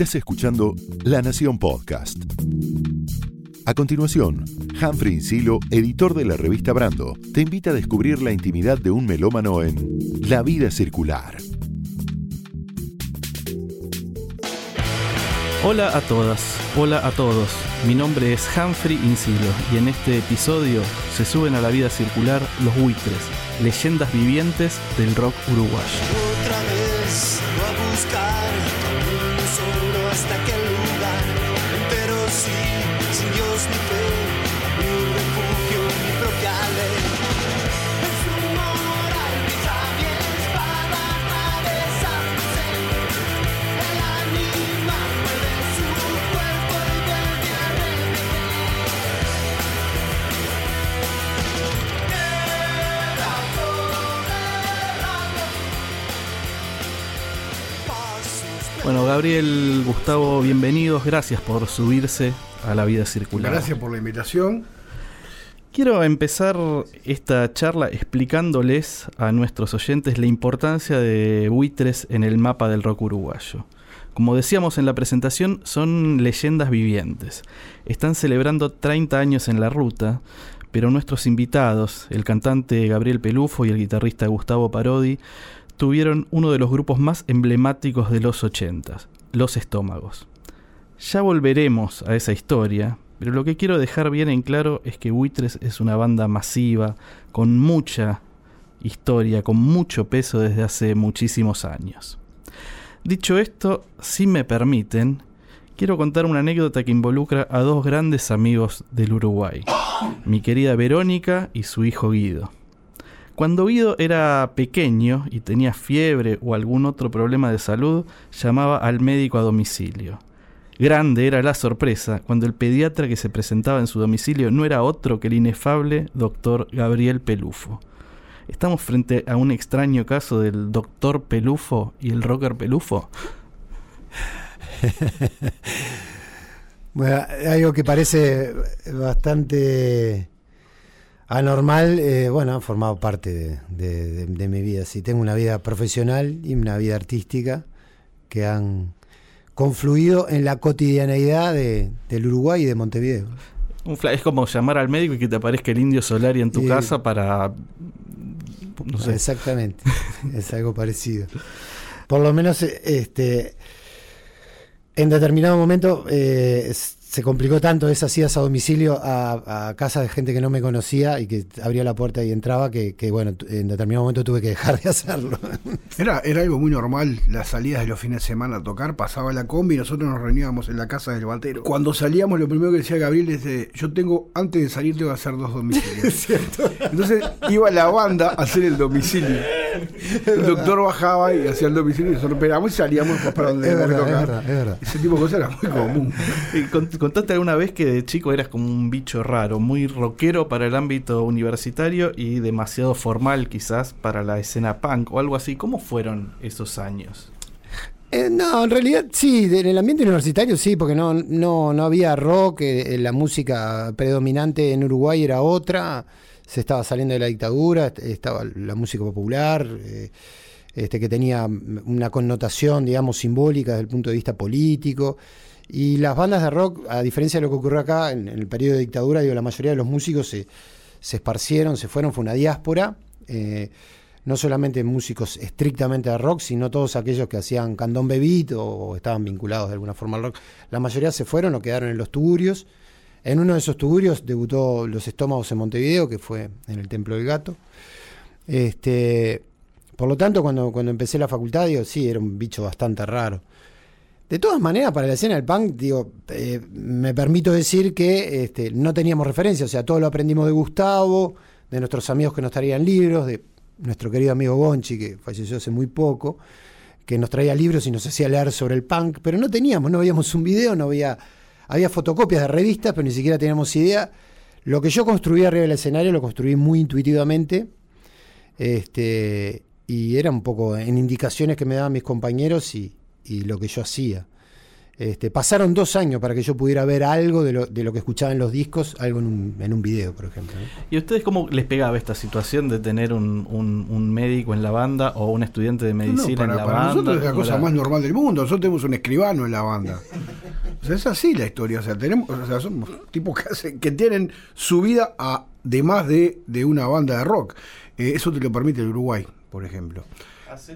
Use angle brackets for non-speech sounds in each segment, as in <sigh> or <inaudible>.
Estás escuchando La Nación Podcast. A continuación, Humphrey Insilo, editor de la revista Brando, te invita a descubrir la intimidad de un melómano en La vida circular. Hola a todas, hola a todos. Mi nombre es Humphrey Insilo y en este episodio se suben a la vida circular los buitres, leyendas vivientes del rock uruguayo. Bueno, Gabriel, Gustavo, bienvenidos. Gracias por subirse a la vida circular. Gracias por la invitación. Quiero empezar esta charla explicándoles a nuestros oyentes la importancia de buitres en el mapa del rock uruguayo. Como decíamos en la presentación, son leyendas vivientes. Están celebrando 30 años en la ruta, pero nuestros invitados, el cantante Gabriel Pelufo y el guitarrista Gustavo Parodi, tuvieron uno de los grupos más emblemáticos de los 80, Los Estómagos. Ya volveremos a esa historia, pero lo que quiero dejar bien en claro es que Buitres es una banda masiva, con mucha historia, con mucho peso desde hace muchísimos años. Dicho esto, si me permiten, quiero contar una anécdota que involucra a dos grandes amigos del Uruguay, mi querida Verónica y su hijo Guido. Cuando Guido era pequeño y tenía fiebre o algún otro problema de salud, llamaba al médico a domicilio. Grande era la sorpresa cuando el pediatra que se presentaba en su domicilio no era otro que el inefable doctor Gabriel Pelufo. ¿Estamos frente a un extraño caso del doctor Pelufo y el rocker Pelufo? <laughs> Bueno, algo que parece bastante anormal, eh, bueno, ha formado parte de, de- de- de mi vida. Sí, tengo una vida profesional y una vida artística que han confluido en la cotidianeidad de- del Uruguay y de Montevideo. Un es como llamar al médico y que te aparezca el indio Solari en tu casa para... No sé. Exactamente, <laughs> es algo parecido. Por lo menos, este, en determinado momento eh, se complicó tanto esas idas a domicilio a, a casa de gente que no me conocía y que abría la puerta y entraba que, que, bueno, en determinado momento tuve que dejar de <laughs> hacerlo. Era, era algo muy normal las salidas de los fines de semana a tocar, pasaba la combi y nosotros nos reuníamos en la casa del batero. Cuando salíamos lo primero que decía Gabriel es de, yo tengo, antes de salir tengo que hacer dos domicilios. <laughs> Entonces iba la banda a hacer el domicilio. El doctor bajaba y hacía el domicilio y nosotros esperábamos y salíamos para donde Es verdad, es tocar. verdad, es verdad. Ese tipo de cosas era muy común. Y Contaste alguna vez que de chico eras como un bicho raro, muy rockero para el ámbito universitario y demasiado formal quizás para la escena punk o algo así. ¿Cómo fueron esos años? Eh, no, en realidad sí, en el ambiente universitario sí, porque no, no, no había rock, eh, la música predominante en Uruguay era otra, se estaba saliendo de la dictadura, est- estaba la música popular, eh, este, que tenía una connotación, digamos, simbólica desde el punto de vista político. Y las bandas de rock, a diferencia de lo que ocurrió acá en, el periodo de dictadura, digo, la mayoría de los músicos se, se esparcieron, se fueron, fue una diáspora. eh, no solamente músicos estrictamente de rock, sino todos aquellos que hacían candombe beat o, o estaban vinculados de alguna forma al rock. La mayoría se fueron o quedaron en los tugurios. En uno de esos tugurios debutó Los Estómagos en Montevideo, que fue en el Templo del Gato. Este, por lo tanto, cuando, cuando empecé la facultad, digo, sí, era un bicho bastante raro. De todas maneras, para la escena del punk, digo, eh, me permito decir que este, no teníamos referencia, o sea, todo lo aprendimos de Gustavo, de nuestros amigos que nos traían libros, de nuestro querido amigo Gonchi, que falleció hace muy poco, que nos traía libros y nos hacía leer sobre el punk, pero no teníamos, no veíamos un video, no había, había fotocopias de revistas, pero ni siquiera teníamos idea. Lo que yo construí arriba del escenario lo construí muy intuitivamente, este, y era un poco en indicaciones que me daban mis compañeros y, y lo que yo hacía. Este, pasaron dos años para que yo pudiera ver algo de lo, de lo que escuchaba en los discos, algo en un, en un video, por ejemplo. ¿Y a ustedes cómo les pegaba esta situación de tener un, un- un médico en la banda o un estudiante de No, medicina para, en la para banda? nosotros es la cosa más normal del mundo. Nosotros tenemos un escribano en la banda. O sea, es así la historia. O sea, tenemos, o sea, somos tipos que, hacen- que tienen su vida a, de más de, de una banda de rock. Eh, eso te lo permite el Uruguay, por ejemplo.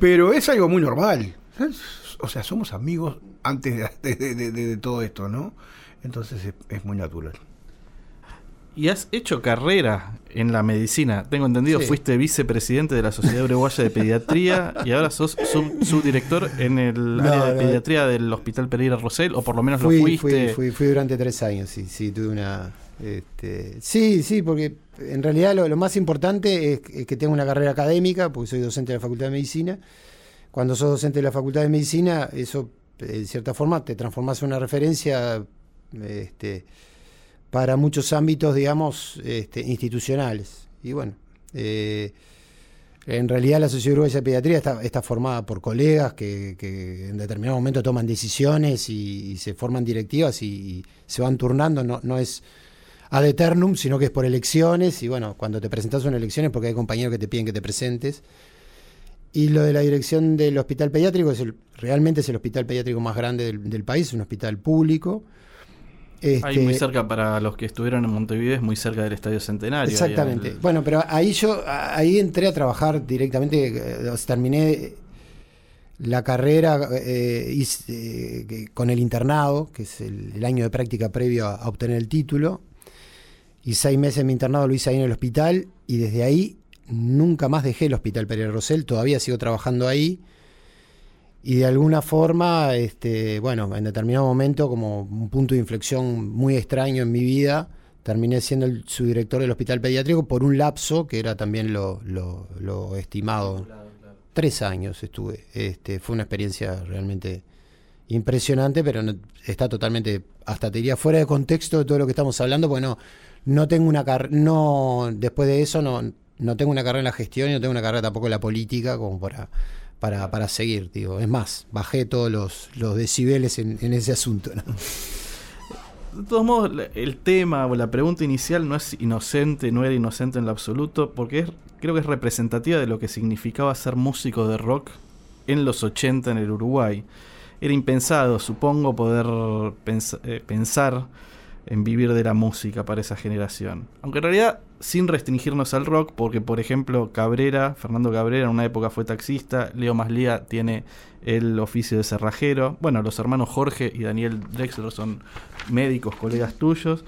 Pero es algo muy normal. ¿sabes? O sea, somos amigos antes de, <laughs> de- de- de- de todo esto, ¿no? Entonces es, es muy natural. Y has hecho carrera en la medicina. Tengo entendido, Sí. fuiste vicepresidente de la Sociedad Uruguaya de Pediatría y ahora sos sub- subdirector en el No, área de no. pediatría del Hospital Pereira Rosell, o por lo menos lo Fui, fuiste. fui, fui, fui durante tres años, sí, sí, tuve una... este, sí, sí, porque en realidad lo, lo más importante es, es que tengo una carrera académica, porque soy docente de la Facultad de Medicina. Cuando sos docente de la Facultad de Medicina, eso, en cierta forma, te transformas en una referencia este, para muchos ámbitos, digamos, este, institucionales. Y bueno, eh, en realidad la Sociedad Uruguaya de Pediatría está, formada por colegas que, en determinado momento toman decisiones y, se forman directivas y, se van turnando, no, no es ad eternum, sino que es por elecciones y bueno, cuando te presentas a una elección es porque hay compañeros que te piden que te presentes. Y lo de la dirección del hospital pediátrico es el, realmente es el hospital pediátrico más grande del, del país, un hospital público. Ahí Este, muy cerca para los que estuvieron en Montevideo, es muy cerca del Estadio Centenario. ahí en Exactamente. el- Bueno, pero ahí yo, ahí entré a trabajar directamente, eh, o sea, terminé la carrera eh, hice, eh, con el internado, que es el, el año de práctica previo a, a obtener el título, y seis meses de mi internado lo hice ahí en el hospital, y desde ahí nunca más dejé el hospital Pereira Rosell, todavía sigo trabajando ahí. Y de alguna forma, este, bueno, en determinado momento, como un punto de inflexión muy extraño en mi vida, terminé siendo el subdirector del hospital pediátrico por un lapso que era también lo, lo- lo estimado. Tres años estuve. Este, fue una experiencia realmente impresionante, pero no- está totalmente, hasta te diría, fuera de contexto de todo lo que estamos hablando, porque no, no tengo una carrera, no, después de eso no, no tengo una carrera en la gestión y no tengo una carrera tampoco en la política como para, para, para seguir, digo. Es más, bajé todos los, los decibeles en, en ese asunto. ¿no? De todos modos, el tema o la pregunta inicial no es inocente, no era inocente en lo absoluto, porque es, creo que es representativa de lo que significaba ser músico de rock en los 80 en el Uruguay. Era impensado, supongo, poder eh, pensar en vivir de la música para esa generación. Aunque en realidad sin restringirnos al rock, porque por ejemplo Cabrera, Fernando Cabrera en una época fue taxista, Leo Maslía tiene el oficio de cerrajero, bueno, los hermanos Jorge y Daniel Drexler son médicos, colegas tuyos,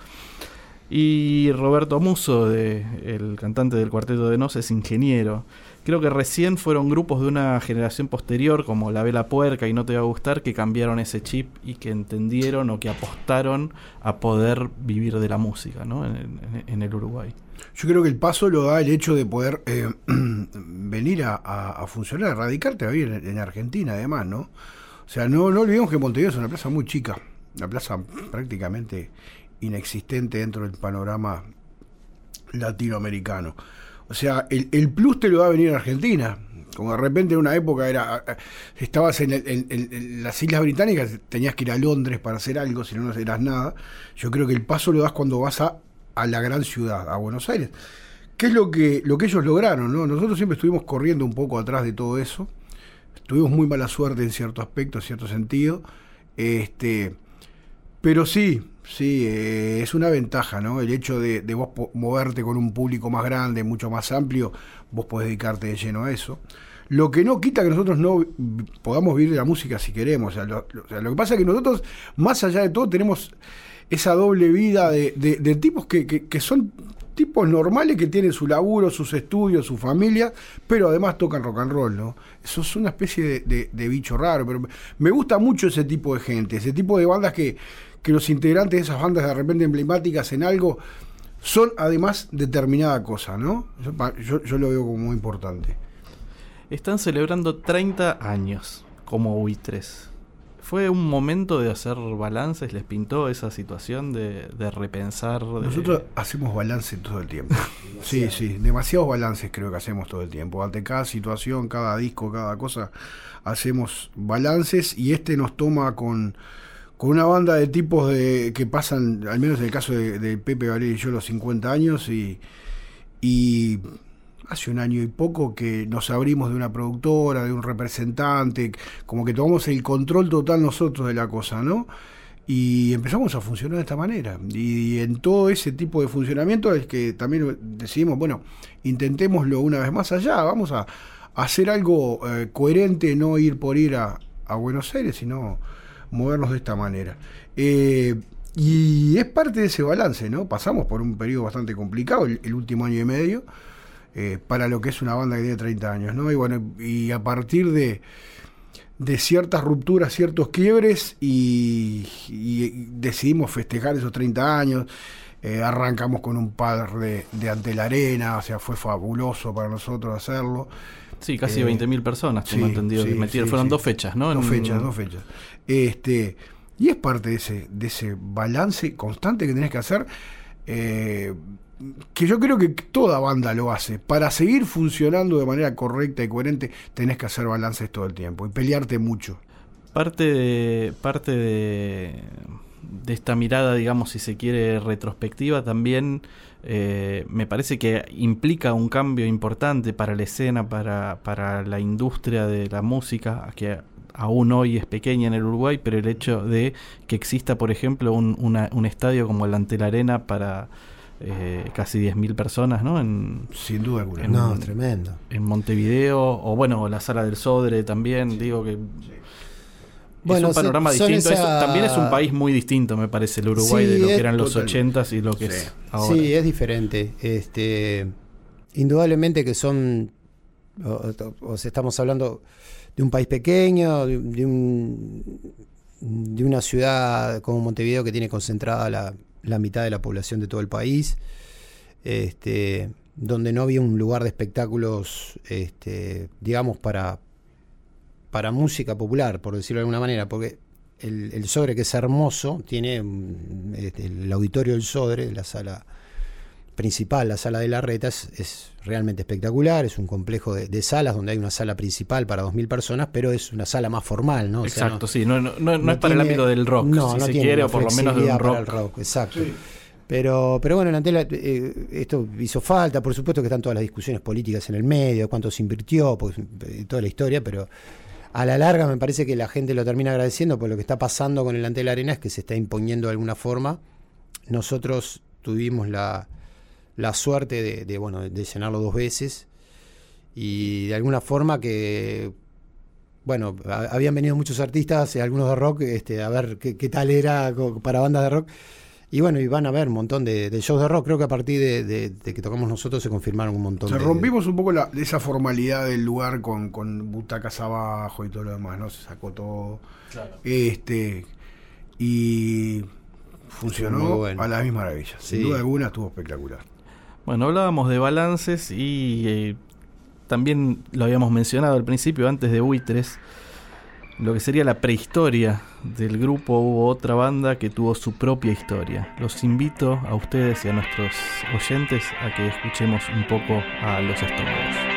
y Roberto Muso, de, el cantante del Cuarteto de Nos, es ingeniero. Creo que recién fueron grupos de una generación posterior, como La Vela Puerca y No Te Va a Gustar, que cambiaron ese chip y que entendieron o que apostaron a poder vivir de la música ¿no? en, el Uruguay. Yo creo que el paso lo da el hecho de poder eh, <clears throat> venir a, a- funcionar, a radicarte a en, en Argentina, además, ¿no? O sea, no, no olvidemos que Montevideo es una plaza muy chica, una plaza prácticamente inexistente dentro del panorama latinoamericano. O sea, el, el plus te lo va a venir a Argentina. Como de repente en una época era estabas en, el- en las Islas Británicas, tenías que ir a Londres para hacer algo, si no, no eras nada. Yo creo que el paso lo das cuando vas a, a la gran ciudad, a Buenos Aires. ¿Qué es lo que, lo que ellos lograron? ¿no? Nosotros siempre estuvimos corriendo un poco atrás de todo eso. Tuvimos muy mala suerte en cierto aspecto, en cierto sentido. Este, pero sí, sí, eh, es una ventaja, ¿no? El hecho de, de vos moverte con un público más grande, mucho más amplio, vos podés dedicarte de lleno a eso. Lo que no quita que nosotros no podamos vivir de la música si queremos. Lo- o sea, lo que pasa es que nosotros, más allá de todo, tenemos esa doble vida de, de- tipos que, que- que son tipos normales que tienen su laburo, sus estudios, su familia, pero además tocan rock and roll, ¿no? Eso es una especie de, de- bicho raro, pero me gusta mucho ese tipo de gente, ese tipo de bandas que, que los integrantes de esas bandas de repente emblemáticas en algo son además determinada cosa, ¿no? Yo- yo lo veo como muy importante. Están celebrando 30 años como buitres. ¿Fue un momento de hacer balances? ¿Les pintó esa situación de, de repensar? de- Nosotros hacemos balance todo el tiempo. <laughs> Sí, sí, demasiados balances creo que hacemos todo el tiempo. Ante cada situación, cada disco, cada cosa, hacemos balances y este nos toma con, con una banda de tipos de que pasan, al menos en el caso de, de Pepe Gabriel y yo, los 50 años y, y hace un año y poco que nos abrimos de una productora, de un representante, como que tomamos el control total nosotros de la cosa, ¿no? Y empezamos a funcionar de esta manera. Y en todo ese tipo de funcionamiento es que también decidimos, bueno, intentémoslo una vez más allá, vamos a, hacer algo eh, coherente, no ir por ir a, Buenos Aires, sino movernos de esta manera. Eh, y es parte de ese balance, ¿no? Pasamos por un periodo bastante complicado, el último año y medio, eh, para lo que es una banda que tiene 30 años, ¿no? Y bueno, y a partir de, de ciertas rupturas, ciertos quiebres, y, y decidimos festejar esos 30 años. Eh, arrancamos con un par de, de, ante la arena, o sea, fue fabuloso para nosotros hacerlo. Sí, casi eh, 20.000 personas, tengo sí, entendido. Sí, que sí, Fueron dos fechas, ¿no? Dos en... fechas, dos fechas. Este, y es parte de ese, de ese balance constante que tenés que hacer. Eh, que yo creo que toda banda lo hace. Para seguir funcionando de manera correcta y coherente, tenés que hacer balances todo el tiempo y pelearte mucho. Parte de. Parte de. de esta mirada, digamos, si se quiere, retrospectiva, también eh, me parece que implica un cambio importante para la escena, para, para la industria de la música, que aún hoy es pequeña en el Uruguay, pero el hecho de que exista, por ejemplo, un, un estadio como el Ante la Arena para eh, casi 10.000 personas, ¿no? En, Sin duda alguna. En, no, tremendo. En Montevideo, o bueno, la sala del Sodre también, digo que... Bueno, es un panorama son distinto. esa- Es- también es un país muy distinto, me parece, el Uruguay, Sí, de lo que eran los total. 80s y lo que Sí. es ahora. Sí, es diferente. Este, indudablemente que son, o, o- estamos hablando de un país pequeño, de, de un, de una ciudad como Montevideo que tiene concentrada la, la mitad de la población de todo el país, este, donde no había un lugar de espectáculos, este, digamos, para, para música popular, por decirlo de alguna manera, porque el, el Sodre, que es hermoso, tiene este, el auditorio del Sodre, la sala principal, la sala de la reta, es, es realmente espectacular, es un complejo de, de salas donde hay una sala principal para 2.000 personas, pero es una sala más formal, ¿no? O sea, Exacto, no- sí, no, no, no- es para el ámbito del rock, no, si se tiene quiere, o por lo menos de un flexibilidad para rock. el rock, exacto. Pero, pero bueno, en Antela eh, esto hizo falta, por supuesto que están todas las discusiones políticas en el medio, cuánto se invirtió, pues, eh, toda la historia, pero a la larga me parece que la gente lo termina agradeciendo por lo que está pasando con el Antel Arena es que se está imponiendo de alguna forma. Nosotros tuvimos la, la suerte de, de, bueno, de llenarlo dos veces y de alguna forma que bueno, ha- habían venido muchos artistas, eh, algunos de rock, este, a ver qué, qué tal era para bandas de rock. Y bueno, y van a ver un montón de, de shows de rock. Creo que a partir de, de- de que tocamos nosotros se confirmaron un montón O sea, de. rompimos un poco la, esa formalidad del lugar con, con butacas abajo y todo lo demás, ¿no? Se sacó todo. Este. Y funcionó bueno. a la misma maravilla. Sin Sí. duda alguna estuvo espectacular. Bueno, hablábamos de balances y eh, también lo habíamos mencionado al principio, antes de Buitres, lo que sería la prehistoria del grupo. Hubo otra banda que tuvo su propia historia. Los invito a ustedes y a nuestros oyentes a que escuchemos un poco a los estómagos.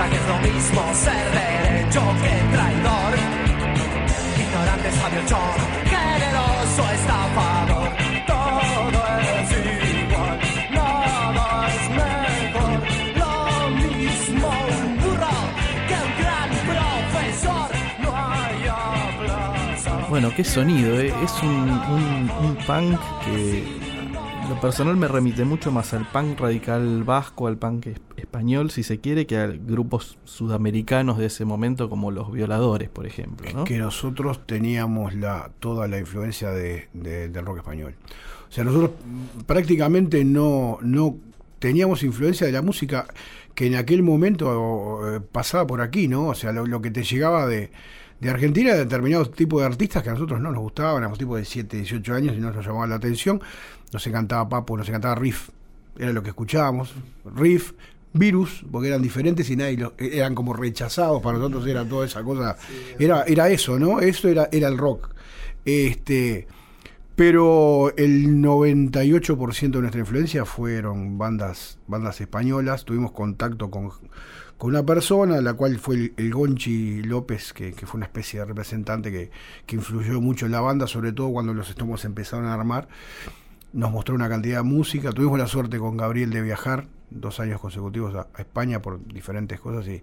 Resulta que es lo mismo ser derecho que traidor. Ignorante, sabio, chor, generoso, estafador. Todo es igual, nada es mejor. Lo mismo un burro que un gran profesor. No hay aplausos. Bueno, qué sonido, ¿eh? es un, un- un punk que lo personal me remite mucho más al punk radical vasco, al punk español, si se quiere, que a grupos sudamericanos de ese momento como los violadores, por ejemplo. que nosotros teníamos la, toda la influencia de, de- del rock español. O sea, nosotros prácticamente no, no teníamos influencia de la música que en aquel momento eh, pasaba por aquí, ¿no? O sea, lo, que te llegaba de, de Argentina, de determinados tipos de artistas que a nosotros no nos gustaban, éramos tipos de 7, 18 años y no nos llamaba la atención. Nos encantaba Papo, nos encantaba Riff, era lo que escuchábamos. Riff, Virus, porque eran diferentes y nadie los- eran como rechazados, para nosotros era toda esa cosa. Era, era eso, ¿no? Eso era, era el rock. Este. Pero el 98% de nuestra influencia fueron bandas, bandas españolas. Tuvimos contacto con, con una persona, la cual fue el, Gonchi López, que, que fue una especie de representante que, que influyó mucho en la banda, sobre todo cuando los estómagos empezaron a armar. Nos mostró una cantidad de música. Tuvimos la suerte con Gabriel de viajar dos años consecutivos a, España por diferentes cosas y,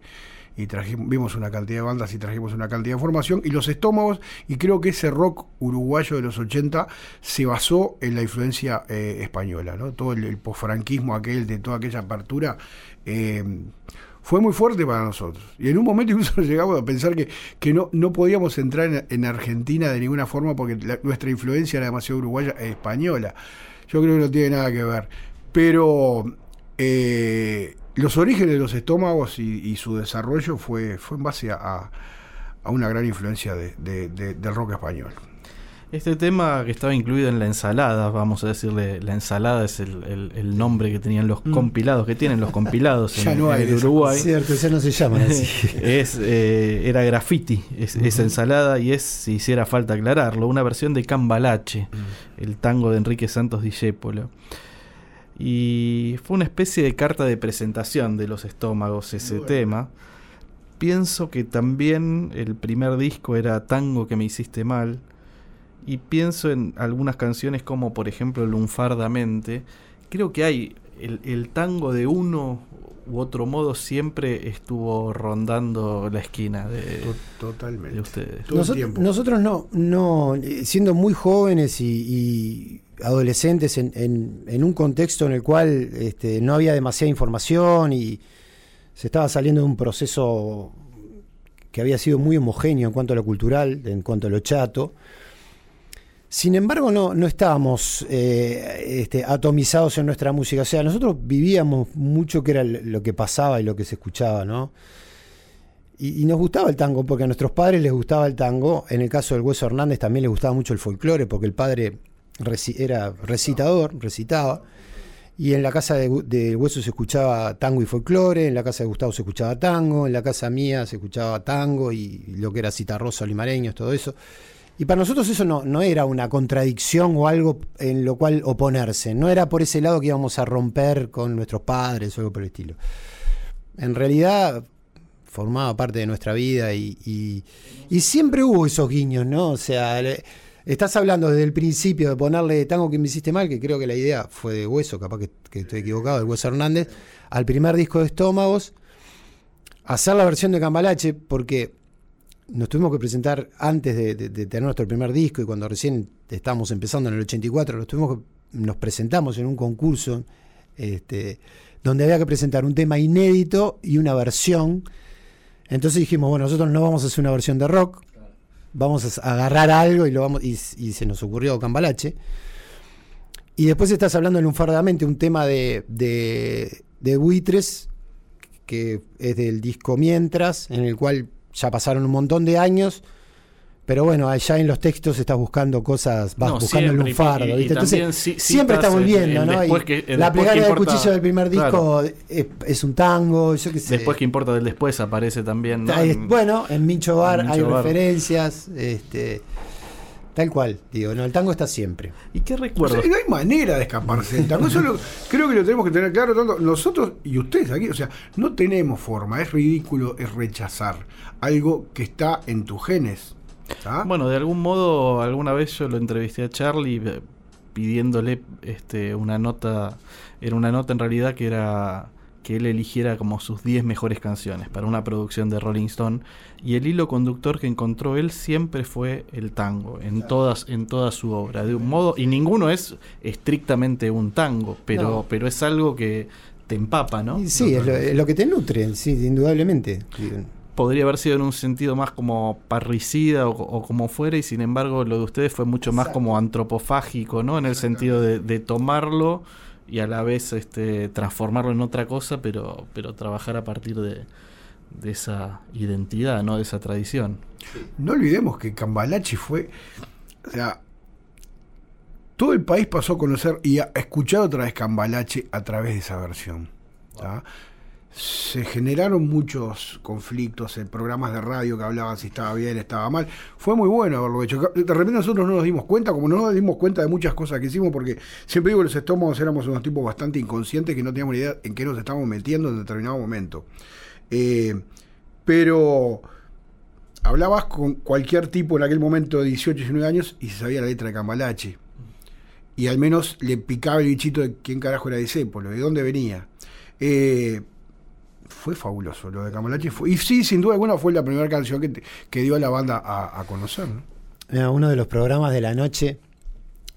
y trajimos, vimos una cantidad de bandas y trajimos una cantidad de formación y los estómagos y creo que ese rock uruguayo de los 80 se basó en la influencia eh, española, ¿no? Todo el, el posfranquismo aquel de toda aquella apertura eh, fue muy fuerte para nosotros. Y en un momento incluso <laughs> llegamos a pensar que, que no, no podíamos entrar en, en Argentina de ninguna forma porque nuestra influencia era demasiado uruguaya e española. Yo creo que no tiene nada que ver. Pero eh, los orígenes de los estómagos y, y su desarrollo fue, fue en base a, a una gran influencia de- de- de- del rock español. Este tema que estaba incluido en la ensalada, vamos a decirle, la ensalada es el, el- el nombre que tenían los compilados, que tienen los compilados <laughs> Mm. Ya en, no el. Uruguay. Cierto, ya no se llaman así. <laughs> es, eh, era graffiti, es, esa ensalada, y es, si hiciera falta aclararlo, una versión de Cambalache, el tango de Enrique Santos Discépolo. Y fue una especie de carta de presentación de los estómagos ese Bueno. tema. Pienso que también el primer disco era Tango que me hiciste mal. Y pienso en algunas canciones como por ejemplo Lunfardamente. Creo que hay el, el tango de uno u otro modo siempre estuvo rondando la esquina de, To- Totalmente. de ustedes. Todo el Nosot- tiempo. Nosotros no, no, eh, siendo muy jóvenes y, y adolescentes en, un contexto en el cual este, no había demasiada información y se estaba saliendo de un proceso que había sido muy homogéneo en cuanto a lo cultural, en cuanto a lo chato. Sin embargo, no, no estábamos eh, este, atomizados en nuestra música. O sea, nosotros vivíamos mucho que era lo que pasaba y lo que se escuchaba, ¿no? Y nos gustaba el tango, porque a nuestros padres les gustaba el tango. En el caso del Hueso Hernández también les gustaba mucho el folclore, porque el padre era recitador, recitaba. Y en la casa de, de Hueso se escuchaba tango y folclore, en la casa de Gustavo se escuchaba tango, en la casa mía se escuchaba tango y, lo que era citarrosa, limareños, todo eso. Y para nosotros eso no, no era una contradicción o algo en lo cual oponerse. No era por ese lado que íbamos a romper con nuestros padres o algo por el estilo. En realidad formaba parte de nuestra vida y, y- siempre hubo esos guiños, ¿no? O sea, estás hablando desde el principio de ponerle tango que me hiciste mal, que creo que la idea fue de Hueso, capaz que, estoy equivocado, del Hueso Hernández, al primer disco de Estómagos, hacer la versión de Cambalache, porque nos tuvimos que presentar antes de, tener nuestro primer disco y cuando recién estábamos empezando en el 84, nos, tuvimos nos presentamos en un concurso este, donde había que presentar un tema inédito y una versión. Entonces dijimos, bueno, nosotros no vamos a hacer una versión de rock, vamos a agarrar algo y lo vamos y, se nos ocurrió Cambalache. Y después estás hablando lunfardamente un tema de, de, de buitres que es del disco Mientras, en el cual ya pasaron un montón de años, pero bueno, allá en los textos estás buscando cosas, vas No, buscando el lunfardo, y- y ¿viste? Entonces, si- siempre citas está el- volviendo, el ¿no? que- el la plegaria del cuchillo del primer disco Claro. es, es un tango, yo qué sé. Después que importa del después aparece también. ¿no? Hay- En- bueno, en Mincho Bar en hay Bar. referencias, este, tal cual, digo, no, el tango está siempre. ¿Y qué O recuerdos? sea, no hay manera de escaparse del tango. Eso lo- <laughs> creo que lo tenemos que tener claro tanto nosotros y ustedes aquí. O sea, no tenemos forma. Es ridículo, es rechazar algo que está en tus genes. Bueno, de algún modo, alguna vez yo lo entrevisté a Charlie eh, pidiéndole este, una nota. Era una nota en realidad que era que él eligiera como sus 10 mejores canciones para una producción de Rolling Stone. Y el hilo conductor que encontró él siempre fue el tango, en, todas, en toda su obra. De un modo, y ninguno es estrictamente un tango, pero, No. pero es algo que te empapa, ¿no? Sí, es lo, es lo que te nutre, sí, indudablemente. Podría haber sido en un sentido más como parricida o, o como fuera, y sin embargo lo de ustedes fue mucho más como antropofágico, ¿no? En el sentido de, de tomarlo y a la vez este, transformarlo en otra cosa, pero, pero trabajar a partir de, de esa identidad, ¿no? De esa tradición. No olvidemos que Cambalache fue, o sea, todo el país pasó a conocer y a escuchar otra vez Cambalache a través de esa versión. ¿tá? Se generaron muchos conflictos en programas de radio que hablaban si estaba bien, estaba mal. Fue muy bueno haberlo hecho. De repente nosotros no nos dimos cuenta, como no nos dimos cuenta de muchas cosas que hicimos, porque siempre digo que los estómagos éramos unos tipos bastante inconscientes que no teníamos ni idea en qué nos estábamos metiendo en determinado momento. Eh, pero hablabas con cualquier tipo en aquel momento de 18, 19 años y se sabía la letra de Cambalache. Y al menos le picaba el bichito de quién carajo era Disépolo, de dónde venía. Eh, fue fabuloso lo de Cambalache. Fue, y sí, sin duda alguna fue la primera canción que, que dio a la banda a, conocer. uno de los programas de la noche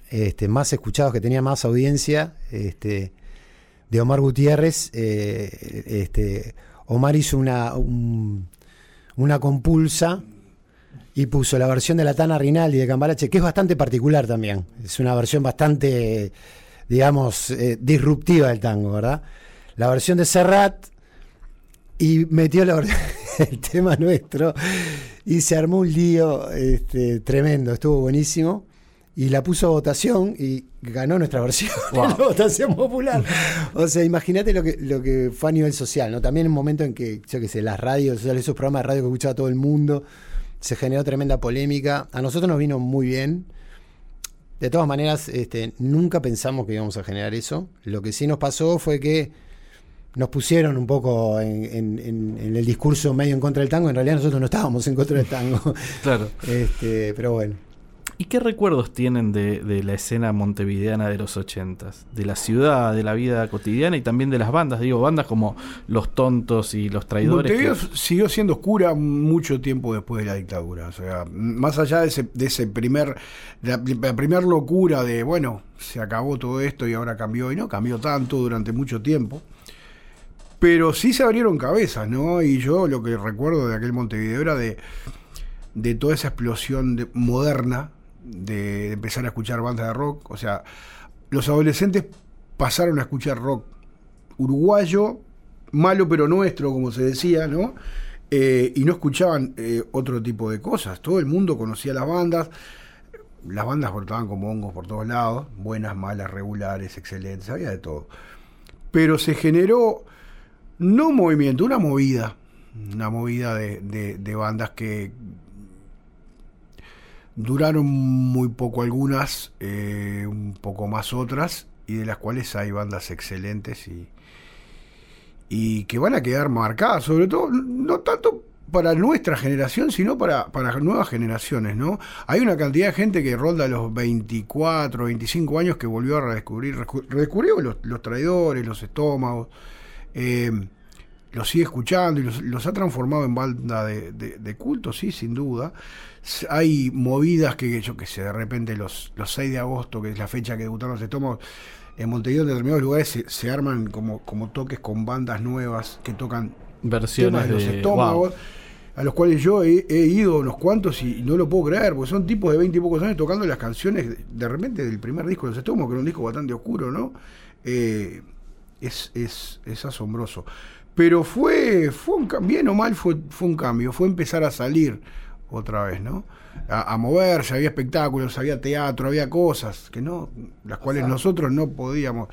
este, más escuchados, que tenía más audiencia, este, de Omar Gutiérrez. eh, este, Omar hizo una, un- una compulsa y puso la versión de la Tana Rinaldi de Cambalache, que es bastante particular también. Es una versión bastante, digamos, eh, disruptiva del tango, ¿verdad? La versión de Serrat y metió la, <laughs> el tema nuestro y se armó un lío este, tremendo, estuvo buenísimo. Y la puso a votación y ganó nuestra versión, <laughs> Wow. la votación popular. O sea, imagínate lo que, lo que fue a nivel social, ¿no? También en un momento en que, yo qué sé, las radios, esos programas de radio que escuchaba todo el mundo, se generó tremenda polémica. A nosotros nos vino muy bien. De todas maneras, este, nunca pensamos que íbamos a generar eso. Lo que sí nos pasó fue que nos pusieron un poco en, en- en- en el discurso medio en contra del tango. En realidad nosotros no estábamos en contra del tango. <laughs> Claro. Este, pero bueno. ¿Y qué recuerdos tienen de, de la escena montevideana de los ochentas? De la ciudad, de la vida cotidiana y también de las bandas. Digo, bandas como Los Tontos y Los Traidores. Montevideo que- siguió siendo oscura mucho tiempo después de la dictadura. O sea, más allá de ese, de ese primer, de la, la primer locura de, bueno, se acabó todo esto y ahora cambió, y no cambió tanto durante mucho tiempo. Pero sí se abrieron cabezas, ¿no? Y yo lo que recuerdo de aquel Montevideo era de, de toda esa explosión de- moderna de, empezar a escuchar bandas de rock. O sea, los adolescentes pasaron a escuchar rock uruguayo, malo pero nuestro, como se decía, ¿no? Eh, y no escuchaban eh, otro tipo de cosas. Todo el mundo conocía las bandas. Las bandas portaban como hongos por todos lados, buenas, malas, regulares, excelentes, había de todo. Pero se generó, no un movimiento, una movida, una movida de, de- de bandas que duraron muy poco algunas, eh, un poco más otras, y de las cuales hay bandas excelentes y, y que van a quedar marcadas, sobre todo, no tanto para nuestra generación, sino para, para nuevas generaciones, ¿no? Hay una cantidad de gente que ronda los 24, 25 años que volvió a redescubrir, redescubrió los, los traidores, los estómagos, eh, los sigue escuchando y los, los ha transformado en banda de, de- de culto, sí, sin duda. Hay movidas que, yo que sé, de repente los, los 6 de agosto, que es la fecha que debutaron los estómagos, en Montevideo en determinados lugares se, se arman como, como toques con bandas nuevas que tocan versiones temas de los estómagos, wow. a los cuales yo he, he ido unos cuantos y no lo puedo creer, porque son tipos de 20 y pocos años tocando las canciones de, de repente del primer disco de los estómagos, que era un disco bastante oscuro, ¿no? Eh, es, es, es asombroso. Pero fue, fue un, bien o mal, fue, fue un cambio, fue empezar a salir otra vez, ¿no? A, a moverse, había espectáculos, había teatro, había cosas que no, las cuales nosotros no podíamos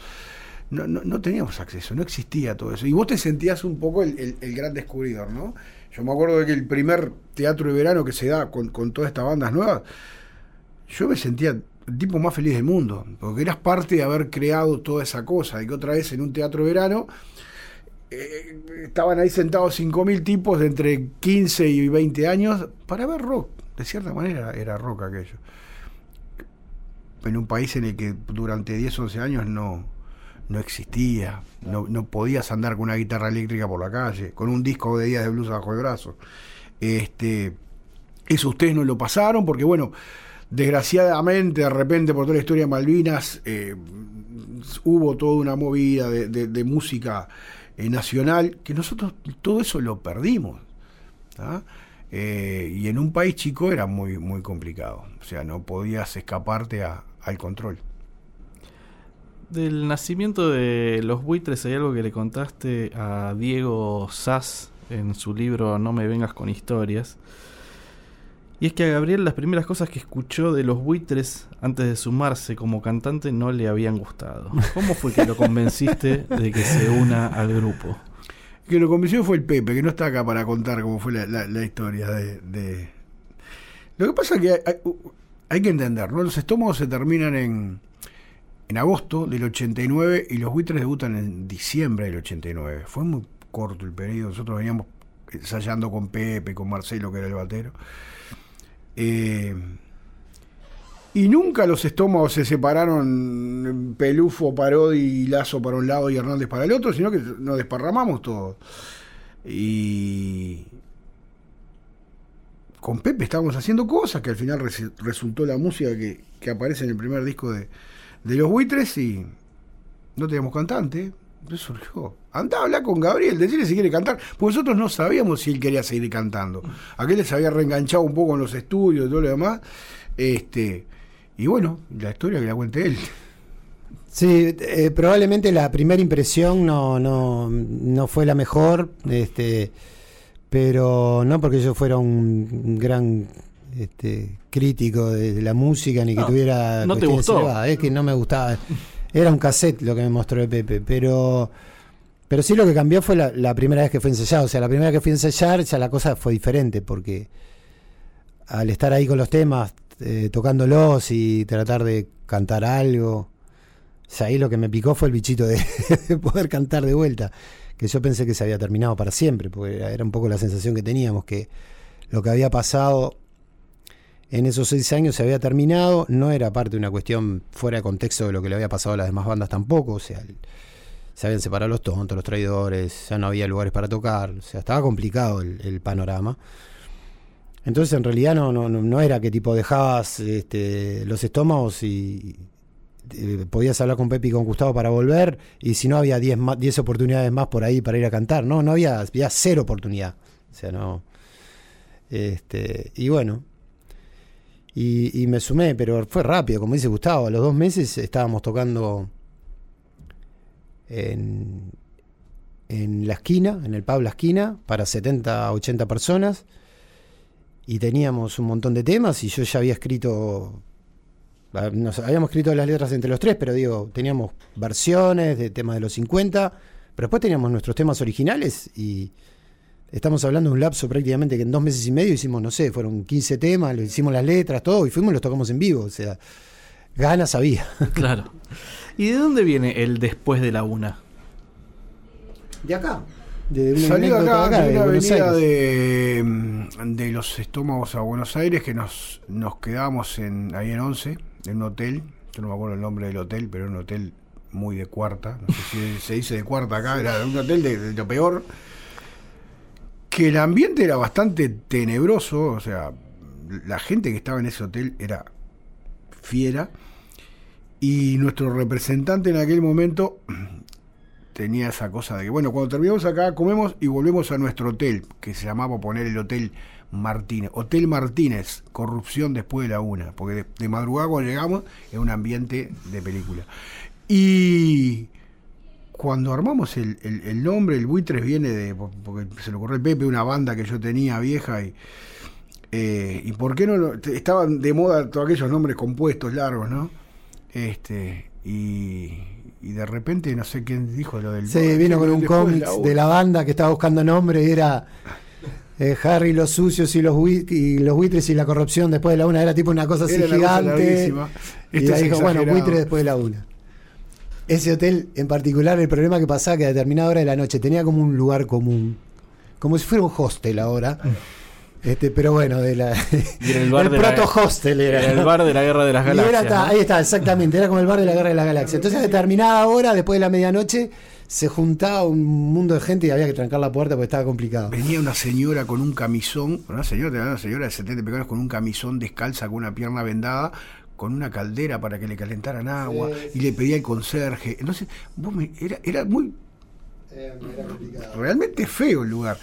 no, no, no teníamos acceso, no existía todo eso. Y vos te sentías un poco el, el- el gran descubridor, ¿no? Yo me acuerdo de que el primer teatro de verano que se da con, con todas estas bandas nuevas, yo me sentía el tipo más feliz del mundo, porque eras parte de haber creado toda esa cosa, y que otra vez en un teatro verano eh, estaban ahí sentados 5.000 tipos de entre 15 y 20 años para ver rock. De cierta manera era rock aquello. En un país en el que durante 10, 11 años no, no existía, no, no podías andar con una guitarra eléctrica por la calle, con un disco de días de blues bajo el brazo. Este, eso ustedes no lo pasaron porque, bueno, desgraciadamente, de repente, por toda la historia de Malvinas, eh, hubo toda una movida de, de- de música eh, nacional, que nosotros todo eso lo perdimos. Eh, y en un país chico era muy, muy complicado. O sea, no podías escaparte a- al control. Del nacimiento de los buitres hay algo que le contaste a Diego Sass en su libro No me vengas con historias. Y es que a Gabriel las primeras cosas que escuchó de los buitres antes de sumarse como cantante no le habían gustado. ¿Cómo fue que lo convenciste de que se una al grupo? que lo convenció fue el Pepe, que no está acá para contar cómo fue la, historia de, Lo que pasa es que hay, que entender, ¿no? Los estómagos se terminan en, en agosto del 89 y los buitres debutan en diciembre del 89. Fue muy corto el periodo, nosotros veníamos ensayando con Pepe, con Marcelo, que era el batero. Eh, y nunca los estómagos se separaron Pelufo, Parodi y Lazo para un lado y Hernández para el otro, sino que nos desparramamos todos. Y con Pepe estábamos haciendo cosas que al final res- resultó la música que, que aparece en el primer disco de, de Los Buitres y no teníamos cantante. Entonces surgió. Andá a hablar con Gabriel, decirle si quiere cantar. Porque nosotros no sabíamos si él quería seguir cantando. Aquel les había reenganchado un poco en los estudios y todo lo demás. Este, y bueno, la historia que la cuente él. Sí, eh, probablemente la primera impresión no, no, no fue la mejor, este, pero no porque yo fuera un, gran este, crítico de, de la música ni que No, tuviera no te gustó. es que no me gustaba. Era un cassette lo que me mostró de Pepe, pero pero sí lo que cambió fue la, primera vez que fui a ensayar, o sea, la primera vez que fui a ensayar ya la cosa fue diferente porque al estar ahí con los temas, eh, tocándolos y tratar de cantar algo, o ahí lo que me picó fue el bichito de, <laughs> de poder cantar de vuelta, que yo pensé que se había terminado para siempre, porque era un poco la sensación que teníamos, que lo que había pasado en esos seis años se había terminado, no era parte de una cuestión fuera de contexto de lo que le había pasado a las demás bandas tampoco, o sea, se habían separado los tontos, los traidores, ya no había lugares para tocar, o sea, estaba complicado el, panorama. Entonces en realidad no, no, no, era que tipo dejabas este, los estómagos y eh, podías hablar con Pepe y con Gustavo para volver y si no había 10 más- 10 oportunidades más por ahí para ir a cantar, no, no había, había cero oportunidad. O sea, no. Este, y bueno, y, y me sumé, pero fue rápido, como dice Gustavo, a los dos meses estábamos tocando en, en la esquina, en el pub La Esquina, para 70, 80 personas. Y teníamos un montón de temas y yo ya había escrito, nos habíamos escrito las letras entre los tres, pero digo, teníamos versiones de temas de los 50, pero después teníamos nuestros temas originales y estamos hablando de un lapso prácticamente que en dos meses y medio hicimos, no sé, fueron 15 temas, le hicimos las letras, todo, y fuimos y los tocamos en vivo, o sea, ganas había. <laughs> Claro. ¿Y de dónde viene el después de la una? De acá. De una Salió acá, de de una Buenos avenida Aires. de, mm, de los estómagos a Buenos Aires que nos, nos quedamos en, ahí en Once, en un hotel. Yo no me acuerdo el nombre del hotel, pero era un hotel muy de cuarta. No sé si se dice de cuarta acá, era un hotel de, de lo peor. Que el ambiente era bastante tenebroso, o sea, la gente que estaba en ese hotel era fiera. Y nuestro representante en aquel momento <clears throat> tenía esa cosa de que, bueno, cuando terminamos acá, comemos y volvemos a nuestro hotel, que se llamaba poner el Hotel Martínez. Hotel Martínez, corrupción después de la una, porque de, de madrugada cuando llegamos es un ambiente de película. Y cuando armamos el, el- el nombre, el buitres viene de, porque se le ocurrió el Pepe, una banda que yo tenía vieja y... eh, ¿Y por qué no? Estaban de moda todos aquellos nombres compuestos largos, ¿no? Este, y, y de repente no sé quién dijo lo del. Sí, vino con un cómic de la banda que estaba buscando nombre y era eh, Harry, los sucios y los, y los buitres y la corrupción después de la una. Era tipo una cosa así Era gigante. y ahí dijo, bueno, buitres después de la una. Ese hotel en particular, el problema que pasaba que a determinada hora de la noche tenía como un lugar común. Como si fuera un hostel ahora. Este, pero bueno, de la, <laughs> Y era el bar de la- hostel era. Era el bar de la Guerra de las era Galaxias. ¿no? Ahí está, exactamente. Era como el bar de la Guerra de las Galaxias. Entonces, a determinada hora, después de la medianoche, se juntaba un mundo de gente y había que trancar la puerta porque estaba complicado. Venía una señora con un camisón, una señora, una señora de 70 pecados con un camisón descalza, con una pierna vendada, con una caldera para que le calentaran agua y le pedía al conserje. Entonces, vos me- era, era muy realmente feo el lugar.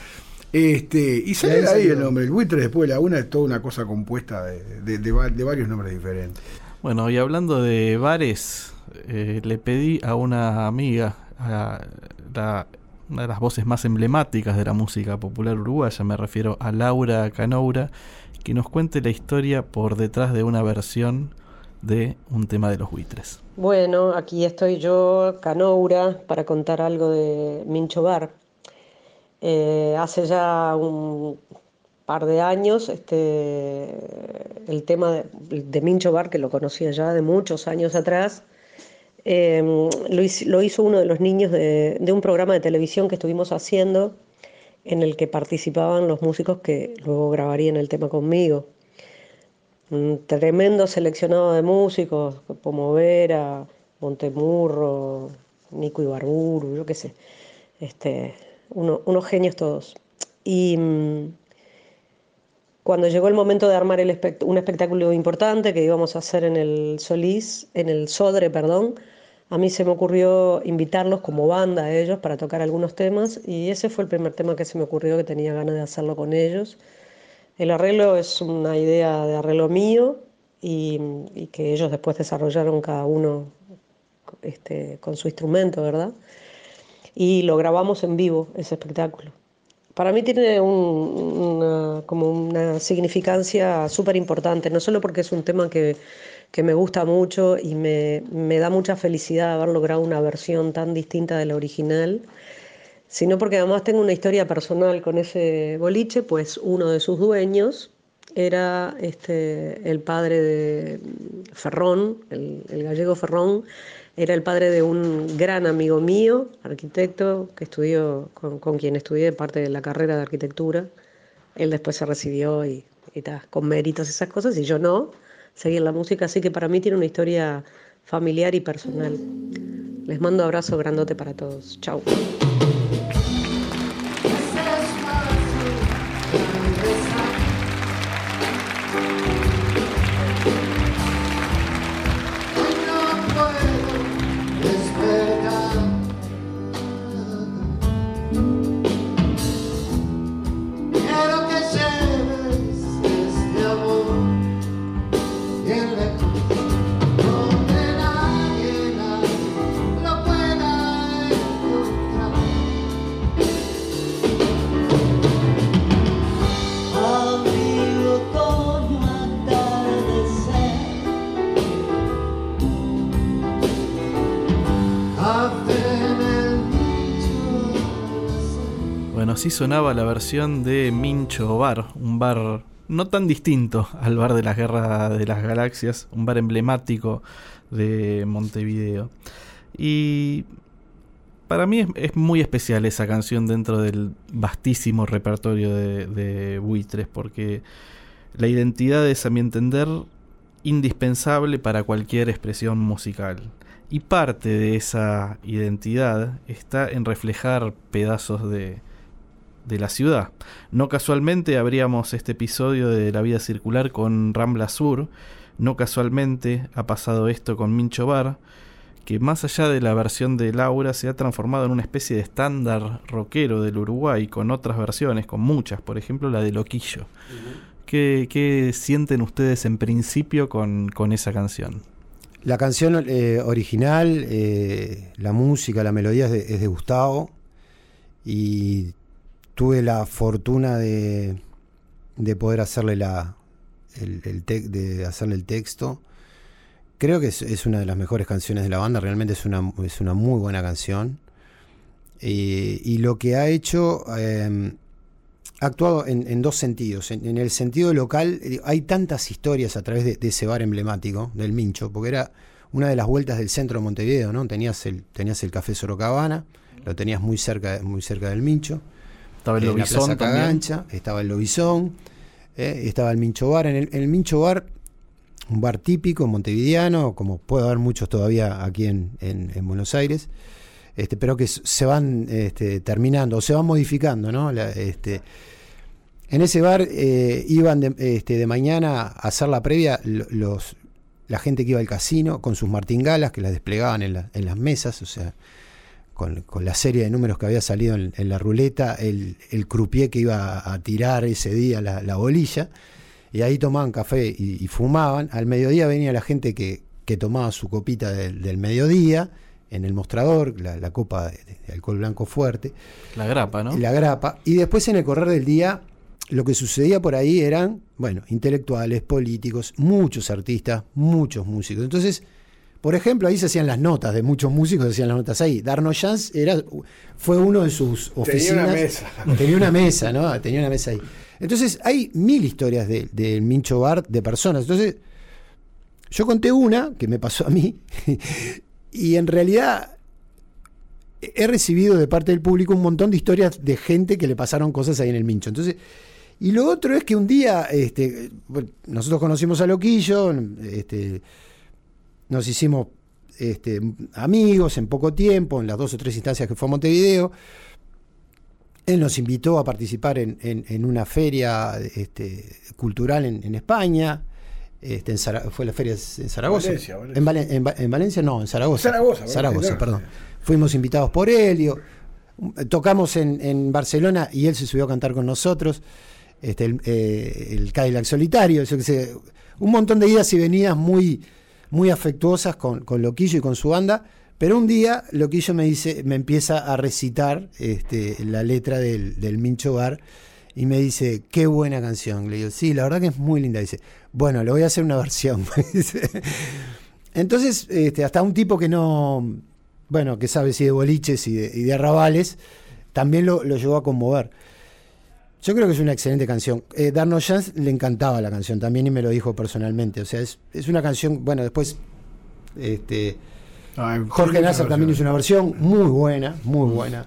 Este, y sale ahí de ahí el nombre. El buitre después de la una es toda una cosa compuesta de, de- de va- de varios nombres diferentes. Bueno, y hablando de bares, eh, le pedí a una amiga, a la- una de las voces más emblemáticas de la música popular uruguaya, me refiero a Laura Canoura, que nos cuente la historia por detrás de una versión de un tema de los buitres. Bueno, aquí estoy yo, Canoura, para contar algo de Mincho Bar. Eh, hace ya un par de años, este, el tema de, de Mincho Bar, que lo conocía ya de muchos años atrás, eh, lo, hizo, uno de los niños de un programa de televisión que estuvimos haciendo, en el que participaban los músicos que luego grabarían el tema conmigo un tremendo seleccionado de músicos, como Vera, Montemurro, Nico Ibarburu, yo qué sé, este, uno- unos genios todos. Y mm, cuando llegó el momento de armar el espect- un espectáculo importante que íbamos a hacer en el Solís, en el Sodre, perdón, a mí se me ocurrió invitarlos como banda a ellos para tocar algunos temas y ese fue el primer tema que se me ocurrió que tenía ganas de hacerlo con ellos. El arreglo es una idea de arreglo mío y, que ellos después desarrollaron cada uno este, con su instrumento, ¿verdad? Y lo grabamos en vivo, ese espectáculo. Para mí tiene un- una, como una significancia súper importante, no solo porque es un tema que, me gusta mucho y me da mucha felicidad haber logrado una versión tan distinta de la original, sino porque además tengo una historia personal con ese boliche, pues uno de sus dueños era este, el padre de Ferrón, el, gallego Ferrón, era el padre de un gran amigo mío, arquitecto, que estudió, con, quien estudié parte de la carrera de arquitectura. Él después se recibió y, y ta, con méritos esas cosas, y yo no, seguí en la música, así que para mí tiene una historia familiar y personal. Les mando abrazo grandote para todos. Chao. Así sonaba la versión de Mincho Bar, un bar no tan distinto al bar de la Guerra de las Galaxias, un bar emblemático de Montevideo. Y para mí es, es muy especial esa canción dentro del vastísimo repertorio de, de buitres, porque la identidad es, a mi entender, indispensable para cualquier expresión musical. Y parte de esa identidad está en reflejar pedazos de, de la ciudad. No casualmente abríamos este episodio de La Vida Circular con Rambla Sur, no casualmente ha pasado esto con Mincho Bar, que más allá de la versión de Laura se ha transformado en una especie de estándar rockero del Uruguay, con otras versiones, con muchas, por ejemplo la de Loquillo. ¿Qué, qué sienten ustedes en principio con, con esa canción? La canción eh, original, eh, la música, la melodía es de, es de Gustavo y tuve la fortuna de, de poder hacerle la el, de hacerle el texto. Creo que es, es una de las mejores canciones de la banda, realmente es una, es una muy buena canción. Eh, y lo que ha hecho, eh, ha actuado en, en dos sentidos. En, en el sentido local, eh, hay tantas historias a través de, de ese bar emblemático, del Mincho, porque era una de las vueltas del centro de Montevideo, ¿no? Tenías el, tenías el Café Sorocabana, lo tenías muy cerca, muy cerca del Mincho. Estaba el Lobizón. Cagancha, estaba el Lobizón, eh, estaba el Mincho Bar. En el, en el Mincho Bar, un bar típico montevideano, como puede haber muchos todavía aquí en, en- en Buenos Aires, este, pero que se van este, terminando o se van modificando, ¿no? La- este, en ese bar eh, iban de, este, de mañana a hacer la previa lo- los, la gente que iba al casino con sus martingalas que las desplegaban en, la- en las mesas, o sea, con, con la serie de números que había salido en, en la ruleta, el, el croupier que iba a, a tirar ese día la, la bolilla, y ahí tomaban café y, y fumaban. Al mediodía venía la gente que, que tomaba su copita del, del mediodía en el mostrador, la, la copa de, de alcohol blanco fuerte La grapa, ¿no? la grapa. Y después en el correr del día, lo que sucedía por ahí eran, bueno, intelectuales, políticos, muchos artistas, muchos músicos. Entonces, por ejemplo, ahí se hacían las notas de muchos músicos, se hacían las notas ahí. Darno Jans era, fue uno de sus oficinas. una mesa. <laughs> Tenía una mesa, ¿no? Tenía una mesa ahí. Entonces, hay mil historias del de, Mincho Bar de personas. Entonces, yo conté una que me pasó a mí, <laughs> y en realidad he recibido de parte del público un montón de historias de gente que le pasaron cosas ahí en el Mincho. Entonces, y lo otro es que un día, este, nosotros conocimos a Loquillo, este, nos hicimos este, amigos en poco tiempo, en las dos o tres instancias que fue a Montevideo. Él nos invitó a participar en, en- en una feria este, cultural en, en España. Este, en Zara- fue la feria en Zaragoza. Valencia, Valencia. En, Valen- en Va- en Valencia no, en Zaragoza. Zaragoza, Zaragoza, perdón. Fuimos invitados por Helio. Tocamos en, Barcelona y él se subió a cantar con nosotros. Este, el, eh, el Cadillac Solitario, un montón de idas y venidas muy, muy afectuosas con, con Loquillo y con su banda. Pero un día Loquillo me dice, me empieza a recitar este, la letra del, del Mincho Bar y me dice, qué buena canción. Le digo, sí, la verdad que es muy linda. Dice, bueno, le voy a hacer una versión. <laughs> Entonces, este, hasta un tipo que no, bueno, que sabe sí de boliches y de, arrabales, también lo, lo llegó a conmover. Yo creo que es una excelente canción. Eh, Darno Jans le encantaba la canción también y me lo dijo personalmente. O sea, es, es una canción, bueno, después este, Ay, Jorge Nasser también hizo una versión muy buena, muy buena.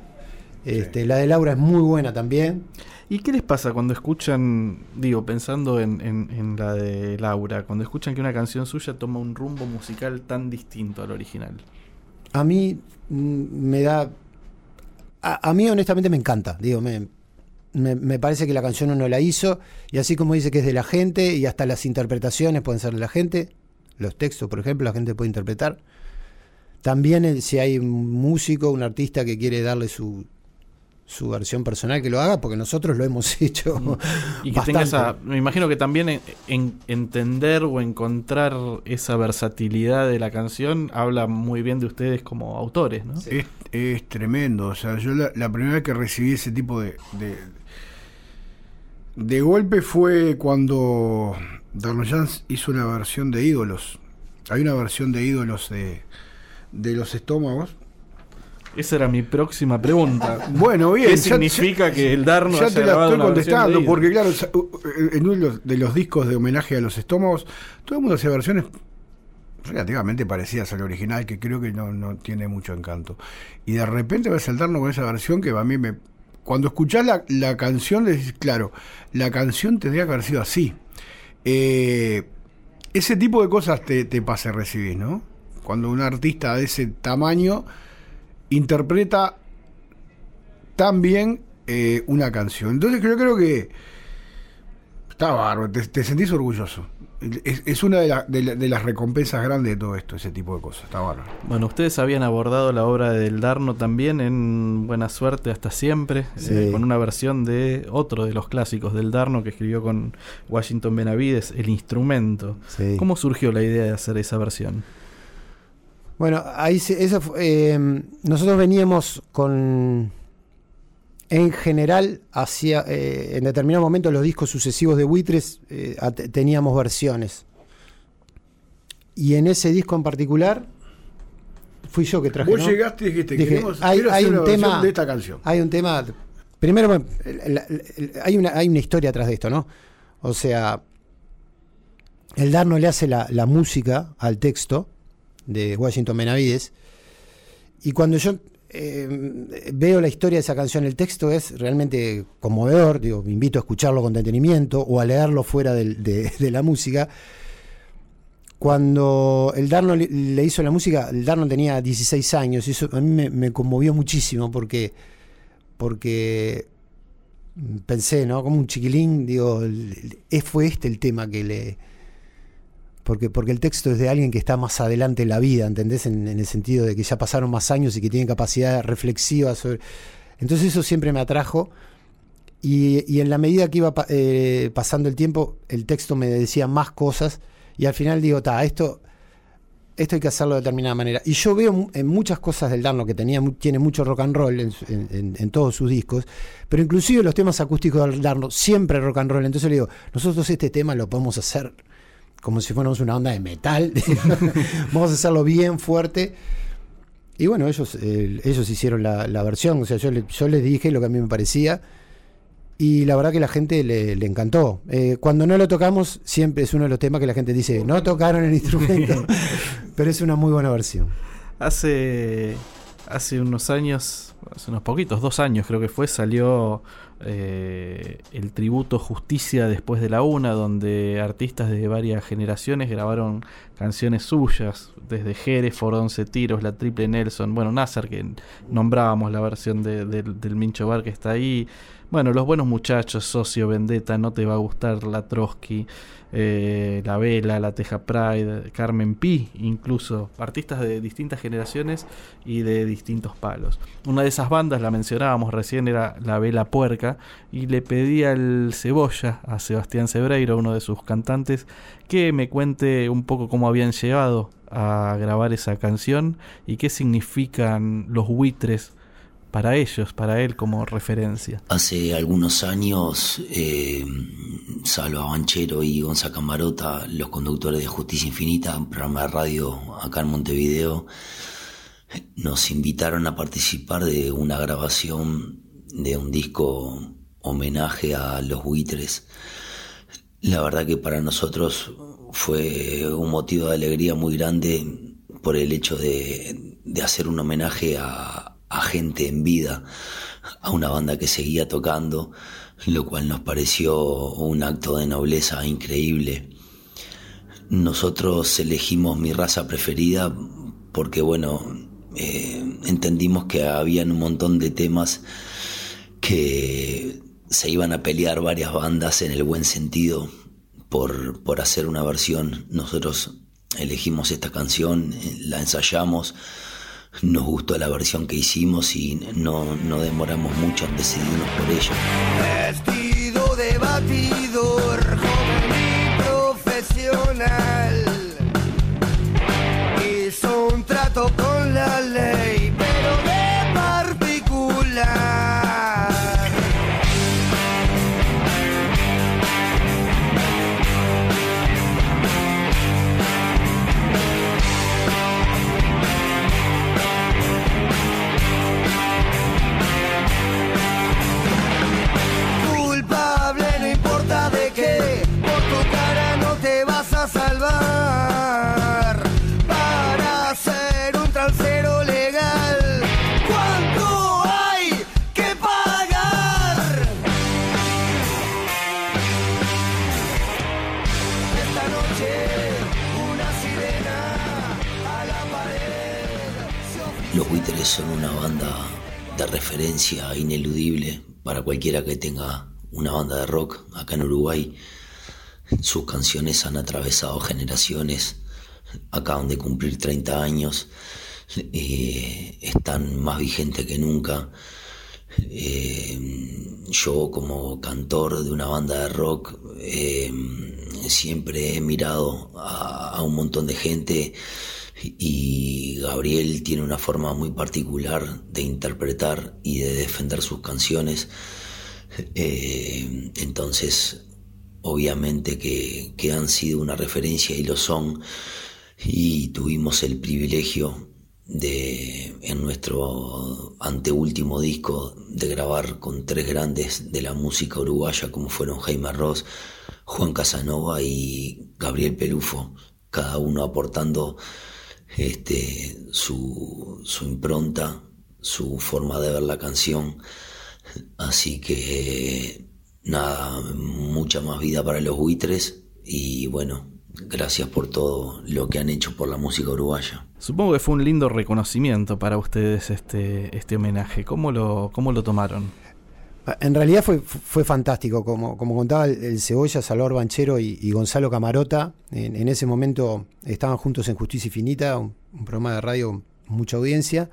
Este, La de Laura es muy buena también. ¿Y qué les pasa cuando escuchan, digo, pensando en, en- en la de Laura, cuando escuchan que una canción suya toma un rumbo musical tan distinto al original? A mí mm, me da. A, a mí, honestamente, me encanta. Digo, me, me, parece que la canción uno la hizo, y así como dice que es de la gente, y hasta las interpretaciones pueden ser de la gente, los textos, por ejemplo, la gente puede interpretar. También eh, si hay un músico, un artista que quiere darle su, su versión personal, que lo haga, porque nosotros lo hemos <laughs> hecho. Mm. Y que tenga bastante. esa, me imagino que también en, en- entender o encontrar esa versatilidad de la canción habla muy bien de ustedes como autores, ¿no? Es, es tremendo. O sea, yo la, la primera vez que recibí ese tipo de, de, de golpe fue cuando Darno Jans hizo una versión de ídolos. Hay una versión de ídolos de, de los estómagos. Esa era mi próxima pregunta. <laughs> Bueno, bien. ¿Qué ya- significa ya- que el Darno Ya haya te la estoy contestando, porque claro, en uno de los, discos de homenaje a los estómagos, todo el mundo hace versiones relativamente parecidas al original, que creo que no, no tiene mucho encanto. Y de repente ves el Darno con esa versión que a mí me... Cuando escuchás la, la canción, le decís, claro, la canción tendría que haber sido así. Eh, ese tipo de cosas te, te pasa a recibir, ¿no? Cuando un artista de ese tamaño interpreta tan bien eh, una canción. Entonces yo creo que está bárbaro, te, te sentís orgulloso. Es, es una de, la- de la- de las recompensas grandes de todo esto, ese tipo de cosas. Está bárbaro. Bueno, ustedes habían abordado la obra del Darno también en Buena Suerte hasta siempre, Sí. eh, con una versión de otro de los clásicos del Darno que escribió con Washington Benavides, El Instrumento. Sí. ¿Cómo surgió la idea de hacer esa versión? Bueno, ahí se- eso eh, nosotros veníamos con en general hacia eh, en determinado momento los discos sucesivos de Buitres eh, teníamos versiones. Y en ese disco en particular fui yo que traje. Vos ¿no? llegaste y dijiste, Dije, queremos, hay, hacer un tema de esta canción. Hay un tema. Primero, bueno, hay, una, hay una historia atrás de esto, ¿no? O sea, el Darno le hace la música al texto de Washington Benavides. Y cuando yo eh, veo la historia de esa canción, el texto es realmente conmovedor. Digo, me invito a escucharlo con detenimiento o a leerlo fuera <laughs> de, la música. Cuando el Darno le, hizo la música, el Darno tenía 16 años y eso a mí me, conmovió muchísimo porque, porque pensé, ¿no? Como un chiquilín, digo, fue este el tema que le, porque, porque el texto es de alguien que está más adelante en la vida, ¿entendés? En, el sentido de que ya pasaron más años y que tiene capacidad reflexiva. Entonces eso siempre me atrajo. Y, y en la medida que iba eh, pasando el tiempo, el texto me decía más cosas. Y al final digo, ta, esto, esto hay que hacerlo de determinada manera. Y yo veo en muchas cosas del Darno que tenía, tiene mucho rock and roll en todos sus discos, pero inclusive los temas acústicos del Darno, siempre rock and roll. Entonces le digo, nosotros este tema lo podemos hacer como si fuéramos una onda de metal. <laughs> Vamos a hacerlo bien fuerte. Y bueno, ellos, eh, ellos hicieron la, la versión, o sea, yo, le- yo les dije lo que a mí me parecía. Y la verdad que la gente le, le encantó. Eh, cuando no lo tocamos, siempre es uno de los temas que la gente dice, no tocaron el instrumento, <laughs> pero es una muy buena versión. Hace, hace unos años, hace unos poquitos, dos años creo que fue, salió eh, el tributo Justicia después de la una, donde artistas de varias generaciones grabaron canciones suyas, desde Jerez, For 11 Tiros, La Triple Nelson, bueno, Nasser, que nombrábamos la versión de- del- del Mincho Bar que está ahí. Bueno, Los Buenos Muchachos, Socio, Vendetta, No Te Va a Gustar, La Trotsky, eh, La Vela, La Teja Pride, Carmen Pi, incluso artistas de distintas generaciones y de distintos palos. Una de esas bandas, la mencionábamos recién, era La Vela Puerca, y le pedí al Cebolla, a Sebastián Sebreiro, uno de sus cantantes, que me cuente un poco cómo habían llegado a grabar esa canción y qué significan los buitres para ellos, para él como referencia. Hace algunos años, eh, Salva Banchero y Gonza Camarota, los conductores de Justicia Infinita, programa de radio acá en Montevideo, nos invitaron a participar de una grabación de un disco homenaje a los buitres. La verdad que para nosotros fue un motivo de alegría muy grande por el hecho de, de hacer un homenaje a, a gente en vida, a una banda que seguía tocando, lo cual nos pareció un acto de nobleza increíble. Nosotros elegimos mi raza preferida porque, bueno, eh, entendimos que habían un montón de temas que se iban a pelear varias bandas en el buen sentido por, por hacer una versión. Nosotros elegimos esta canción, la ensayamos, nos gustó la versión que hicimos y no, no demoramos mucho en decidirnos por ella. Referencia ineludible para cualquiera que tenga una banda de rock acá en Uruguay. Sus canciones han atravesado generaciones, acaban de cumplir 30 años, eh, están más vigentes que nunca. Eh, yo como cantor de una banda de rock eh, siempre he mirado a, a un montón de gente y Gabriel tiene una forma muy particular de interpretar y de defender sus canciones. Eh, entonces, obviamente que, que han sido una referencia y lo son. Y tuvimos el privilegio de, en nuestro anteúltimo disco, de grabar con tres grandes de la música uruguaya, como fueron Jaime Ross, Juan Casanova y Gabriel Pelufo, cada uno aportando este, su, su impronta, su forma de ver la canción. Así que nada, mucha más vida para los buitres y bueno, gracias por todo lo que han hecho por la música uruguaya. Supongo que fue un lindo reconocimiento para ustedes este, este homenaje. ¿Cómo lo, cómo lo tomaron? En realidad fue, fue fantástico, como, como contaba el, Cebolla, Salvador Banchero y, Gonzalo Camarota, en, ese momento estaban juntos en Justicia Infinita, un, programa de radio mucha audiencia,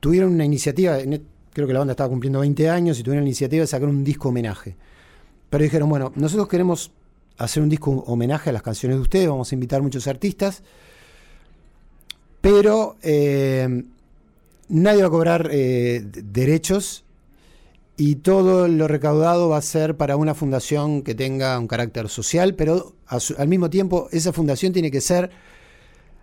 tuvieron una iniciativa, e- creo que la banda estaba cumpliendo 20 años y tuvieron la iniciativa de sacar un disco homenaje. Pero dijeron, bueno, nosotros queremos hacer un disco homenaje a las canciones de ustedes, vamos a invitar muchos artistas, pero eh, nadie va a cobrar eh, derechos y todo lo recaudado va a ser para una fundación que tenga un carácter social, pero su- al mismo tiempo esa fundación tiene que ser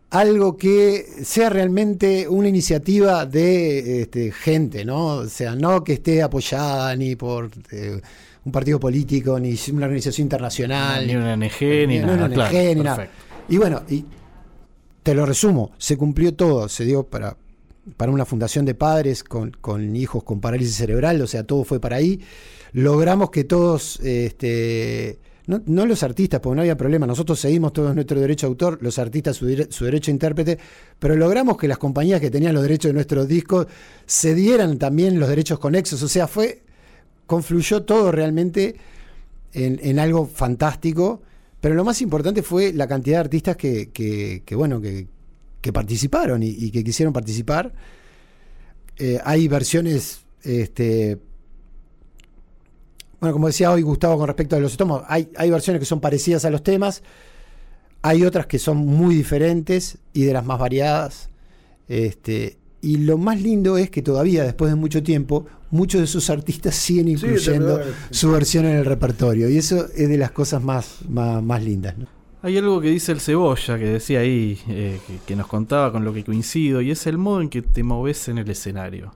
algo que sea realmente una iniciativa de este, gente, ¿no? O sea, no que esté apoyada ni por eh, un partido político, ni una organización internacional, Ni una ONG, ni no, nada. no, claro, NG, ni nada. Y bueno, y te lo resumo, se cumplió todo, se dio para, para una fundación de padres con, con hijos con parálisis cerebral, o sea, todo fue para ahí. Logramos que todos, este, no, no los artistas, porque no había problema, nosotros seguimos todo nuestro derecho de autor, los artistas su, su derecho a intérprete, pero logramos que las compañías que tenían los derechos de nuestros discos se dieran también los derechos conexos, o sea, fue, confluyó todo realmente en, en algo fantástico. Pero lo más importante fue la cantidad de artistas que, que- que, bueno, que, que participaron y, y que quisieron participar. Eh, hay versiones, este, bueno, como decía hoy Gustavo con respecto a los estómagos, hay, hay versiones que son parecidas a los temas, hay otras que son muy diferentes y de las más variadas. Este, y lo más lindo es que todavía, después de mucho tiempo, muchos de esos artistas <laughs> siguen incluyendo su versión en el repertorio. Y eso es de las cosas más, más, más lindas. ¿no? Hay algo que dice el Cebolla, que decía ahí, eh, que, nos contaba con lo que coincido, y es el modo en que te moves en el escenario.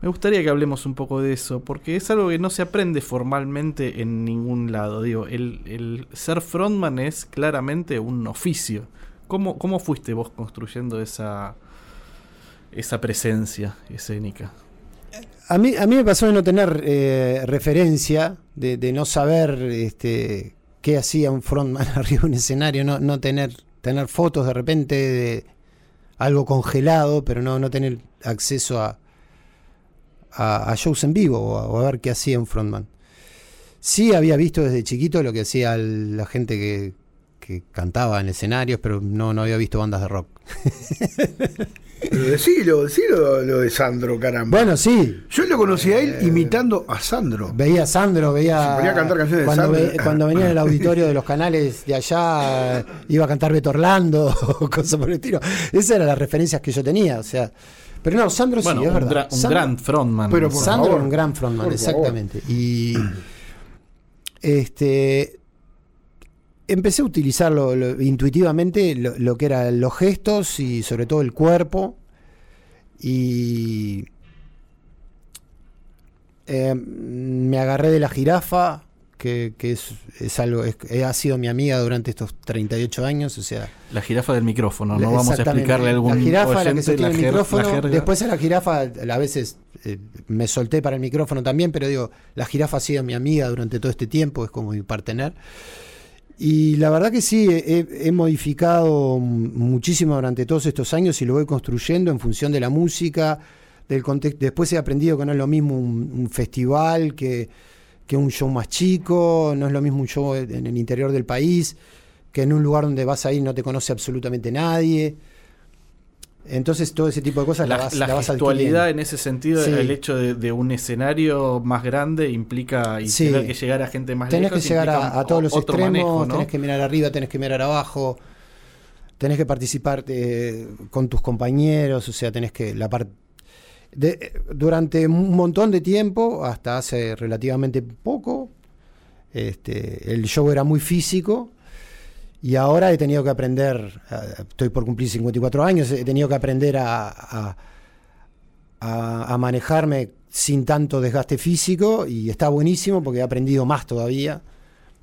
Me gustaría que hablemos un poco de eso, porque es algo que no se aprende formalmente en ningún lado. Digo, el, el ser frontman es claramente un oficio. ¿Cómo, cómo fuiste vos construyendo esa, esa presencia escénica? A mí, a mí me pasó de no tener eh, referencia, de, de no saber este, qué hacía un frontman <laughs> arriba de un escenario, no, tener, tener fotos de repente de algo congelado, pero no, no tener acceso a, a, shows en vivo o a, ver qué hacía un frontman. Sí había visto desde chiquito lo que hacía la gente que, que cantaba en escenarios, pero no, no había visto bandas de rock. <laughs> Pero decilo, decilo lo de Sandro, caramba. Bueno, sí, Yo lo conocí a él imitando a Sandro. Veía a Sandro, veía. Se ponía a cantar canciones de cuando, Sandro. ve- cuando venía en el <laughs> auditorio de los canales de allá, eh, iba a cantar Beto Orlando <laughs> cosas por el estilo. Esas eran las referencias que yo tenía, o sea. Pero no, Sandro Bueno, sí, es un, verdad. gra- un Sandro- gran frontman. Pero Sandro favor. era un gran frontman, favor. exactamente. Y. <clears throat> Este. Empecé a utilizarlo lo- intuitivamente, lo, lo que eran los gestos y sobre todo el cuerpo. Y. eh, me agarré de la jirafa, que, que es, es algo, es- ha sido mi amiga durante estos 38 años, o sea, La jirafa del micrófono, no vamos a explicarle algún La jirafa, la que sostiene el micrófono. Después a la jirafa, a veces eh, me solté para el micrófono también, pero digo, la jirafa ha sido mi amiga durante todo este tiempo, es como mi partener. Y la verdad que sí, he, modificado muchísimo durante todos estos años y lo voy construyendo en función de la música, del contexto. Después he aprendido que no es lo mismo un, un festival que, que un show más chico, no es lo mismo un show en el interior del país, que en un lugar donde vas a ir no te conoce absolutamente nadie. Entonces todo ese tipo de cosas la, La, vas, la la vas gestualidad adquiriendo. en ese sentido, Sí. el hecho de, de un escenario más grande implica y Sí. tener que llegar a gente más Tenés lejos. que llegar a, todos los extremos, manejo, ¿no? tenés que mirar arriba, tenés que mirar abajo, tenés que participar eh, con tus compañeros, o sea, tenés que la parte durante un montón de tiempo, hasta hace relativamente poco, este, el show era muy físico y ahora he tenido que aprender, eh, estoy por cumplir 54 años, he tenido que aprender a, a- a- a manejarme sin tanto desgaste físico y está buenísimo porque he aprendido más todavía,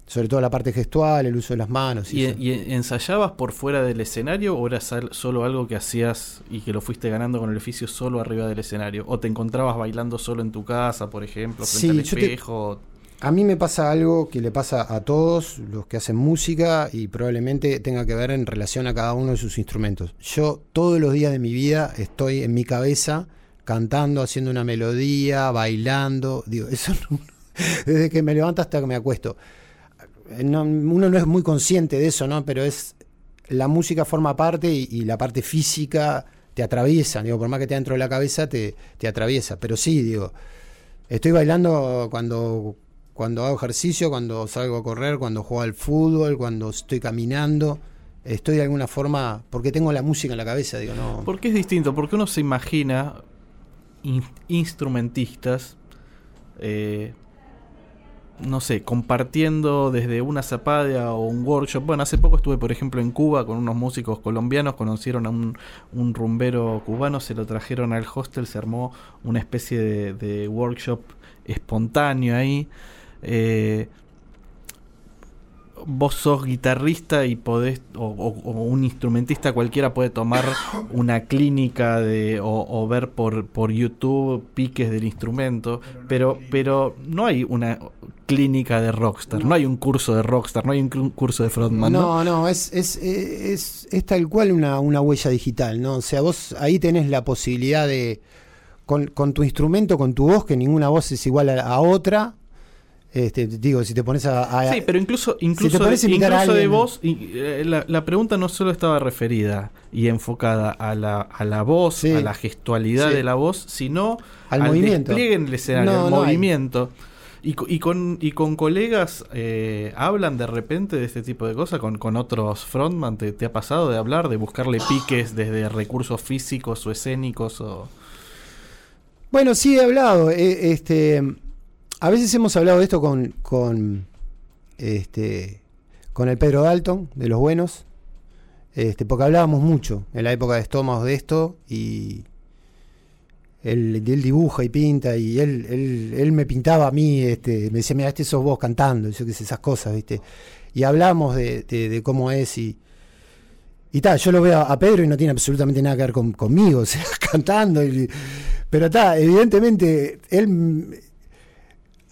sobre todo la parte gestual, el uso de las manos. ¿Y, y ensayabas por fuera del escenario o era solo algo que hacías y que lo fuiste ganando con el oficio solo arriba del escenario? ¿O te encontrabas bailando solo en tu casa, por ejemplo, frente Sí, al te- espejo? A mí me pasa algo que le pasa a todos los que hacen música y probablemente tenga que ver en relación a cada uno de sus instrumentos. Yo todos los días de mi vida estoy en mi cabeza cantando, haciendo una melodía, bailando. Digo, <laughs> eso no- desde que me levanto hasta que me acuesto. Eh, no- uno no es muy consciente de eso, ¿no? Pero es la música forma parte y, la parte física te atraviesa, digo, por más que esté dentro de la cabeza, te, te atraviesa. Pero sí, digo, estoy bailando cuando, cuando hago ejercicio, cuando salgo a correr, cuando juego al fútbol, cuando estoy caminando. Estoy de alguna forma, porque tengo la música en la cabeza, digo, no. Porque es distinto, porque uno se imagina in- instrumentistas, eh, no sé, compartiendo desde una zapadia o un workshop. Bueno, hace poco estuve, por ejemplo, en Cuba con unos músicos colombianos, conocieron a un, un rumbero cubano, se lo trajeron al hostel, se armó una especie de workshop espontáneo ahí. Eh, vos sos guitarrista y podés, o, o- o un instrumentista cualquiera puede tomar <coughs> una clínica de, o, o ver por, por YouTube piques del instrumento, pero, pero no hay una clínica de rockstar, no hay un curso de rockstar, no hay un curso de frontman, ¿no? No, no, es, es, es, es tal cual una, una huella digital, ¿no? O sea, vos ahí tenés la posibilidad de, con, con tu instrumento, con tu voz, que ninguna voz es igual a, a otra, este, digo, si te pones a... a- Sí, pero incluso, incluso, de, incluso de voz, y, eh, la, la pregunta no solo estaba referida y enfocada a la, a la voz, Sí. a la gestualidad Sí. de la voz, sino Al movimiento. despliegue en el escenario, No, al no hay. movimiento. Y, co- y con, y con colegas eh, hablan de repente de este tipo de cosas, con, con otros frontman, ¿te, te ha pasado de hablar, de buscarle piques desde recursos físicos o escénicos? O... Bueno, sí he hablado. eh, este, a veces hemos hablado de esto con, con, este, con el Pedro Dalton, de los buenos, este, porque hablábamos mucho en la época de estómagos de esto y él, dibuja y pinta y él, él, él me pintaba a mí, este, me decía, mira, este sos vos cantando, y yo qué sé, esas cosas, ¿viste? Y hablamos de, de- cómo es y... Y tal, yo lo veo a Pedro y no tiene absolutamente nada que ver con- conmigo, <laughs> o sea, cantando. y- pero está, evidentemente, él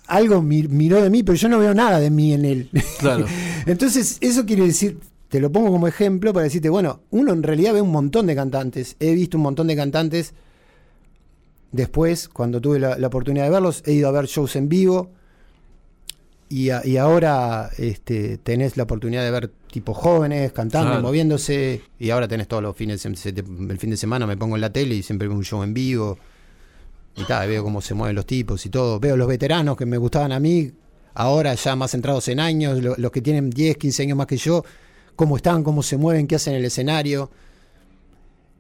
algo mi- miró de mí, pero yo no veo nada de mí en él. Claro. <laughs> Entonces, eso quiere decir, te lo pongo como ejemplo para decirte, bueno, uno en realidad ve un montón de cantantes. He visto un montón de cantantes. Después, cuando tuve la, la oportunidad de verlos, he ido a ver shows en vivo. Y, a- y ahora este, tenés la oportunidad de ver tipos jóvenes cantando, Claro. moviéndose. Y ahora tenés todos los fines, el fin de semana me pongo en la tele y siempre veo un show en vivo. Y tal, veo cómo se mueven los tipos y todo. Veo los veteranos que me gustaban a mí, ahora ya más centrados en años, lo- los que tienen 10, 15 años más que yo, cómo están, cómo se mueven, qué hacen en el escenario.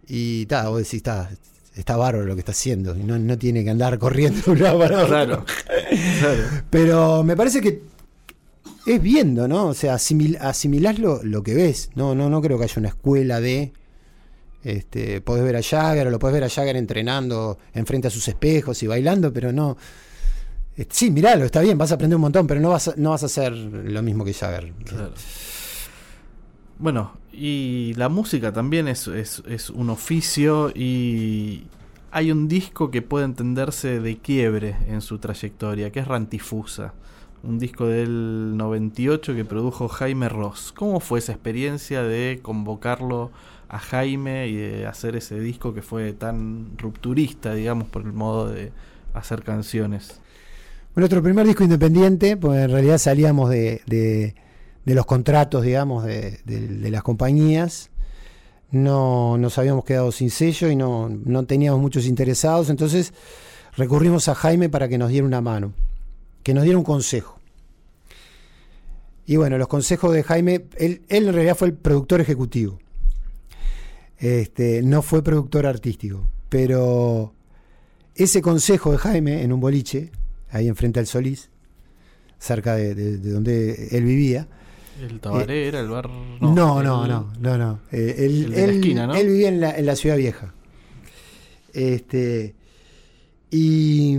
Y tal, vos decís, está, está bárbaro lo que está haciendo. Y no, no tiene que andar <laughs> corriendo de un lado para otro. Claro, claro. Pero me parece que es viendo, ¿no? O sea, asimil, asimilás lo, lo que ves. No, no, no creo que haya una escuela de. Este, podés ver a Jagger o lo podés ver a Jagger entrenando enfrente a sus espejos y bailando, pero no. eh, Sí, miralo, está bien, vas a aprender un montón, pero no vas a, no vas a hacer lo mismo que Jagger. Bueno, y la música también es, es, es un oficio y hay un disco que puede entenderse de quiebre en su trayectoria, que es Rantifusa, un disco del 98 que produjo Jaime Ross. ¿Cómo fue esa experiencia de convocarlo a Jaime y de hacer ese disco que fue tan rupturista, digamos, por el modo de hacer canciones? Nuestro primer disco independiente, pues en realidad salíamos de, de- los contratos, digamos, de, de- de las compañías. No nos habíamos quedado sin sello y no, no teníamos muchos interesados. Entonces recurrimos a Jaime para que nos diera una mano, que nos diera un consejo. Y bueno, los consejos de Jaime, él, él en realidad fue el productor ejecutivo. Este, no fue productor artístico. Pero ese consejo de Jaime en un boliche, ahí enfrente al Solís, cerca de, de- de donde él vivía. ¿El Tabaré era el bar? No, no, no, el- no, no. no. Eh, él, el de la esquina, ¿no? él vivía en la, en la ciudad vieja. Este, y